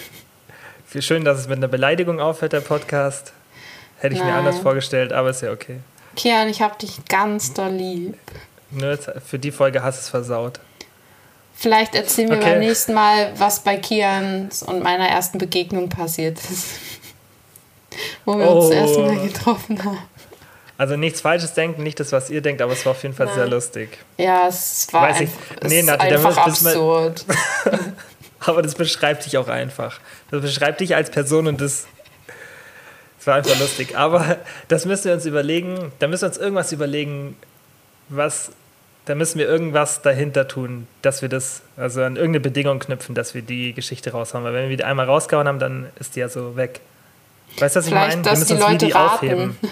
schön, dass es mit einer Beleidigung aufhört, der Podcast. Hätte ich Nein. mir anders vorgestellt, aber ist ja okay. Kian, ich hab dich ganz doll lieb. Nur für die Folge hast du es versaut. Vielleicht erzählen wir okay. beim nächsten Mal, was bei Kians und meiner ersten Begegnung passiert ist. Wo wir oh. uns das erste Mal getroffen haben. Also nichts Falsches denken, nicht das, was ihr denkt, aber es war auf jeden Fall Nein. sehr lustig. Ja, es war Weiß ein, ich, nee, Nati, einfach absurd. aber das beschreibt dich auch einfach. Das beschreibt dich als Person und das, das war einfach lustig. Aber das müssen wir uns überlegen, da müssen wir uns irgendwas überlegen, was, da müssen wir irgendwas dahinter tun, dass wir das, also an irgendeine Bedingung knüpfen, dass wir die Geschichte raushauen. Weil wenn wir die einmal rausgehauen haben, dann ist die ja so weg. Weißt du, was Vielleicht, ich meine? Wir müssen uns Leute die raten. aufheben.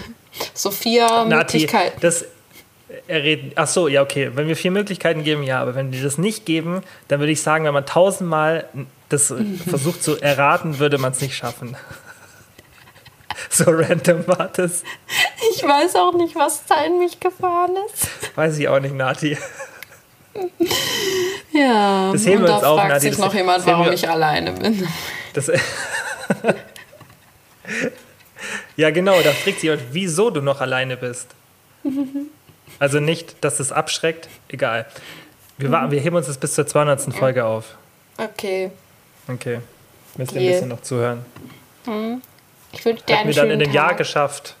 So vier Möglichkeiten. Das, erreden. Ach so, ja, okay. Wenn wir vier Möglichkeiten geben, ja. Aber wenn die das nicht geben, dann würde ich sagen, wenn man tausendmal das versucht zu erraten, würde man es nicht schaffen. so random war das. Ich weiß auch nicht, was da in mich gefahren ist. Weiß ich auch nicht, Nati. Ja, das heben und wir uns da auf, fragt Nati. sich noch jemand, warum ich alleine bin. Das, ja, genau, da fragt jemand, wieso du noch alleine bist. Also nicht, dass es abschreckt, egal. Wir, mhm. wir heben uns das bis zur 200. Folge auf. Okay. Okay. Müssen wir ein bisschen noch zuhören. Ich wünsche dir Hätten wir dann in einem Jahr geschafft.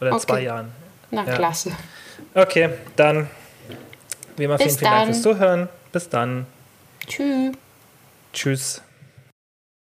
Oder in okay. zwei Jahren. Na, ja. klasse. Okay, dann wie immer Bis vielen, vielen Dank dann. fürs Zuhören. Bis dann. Tschüss. Tschüss.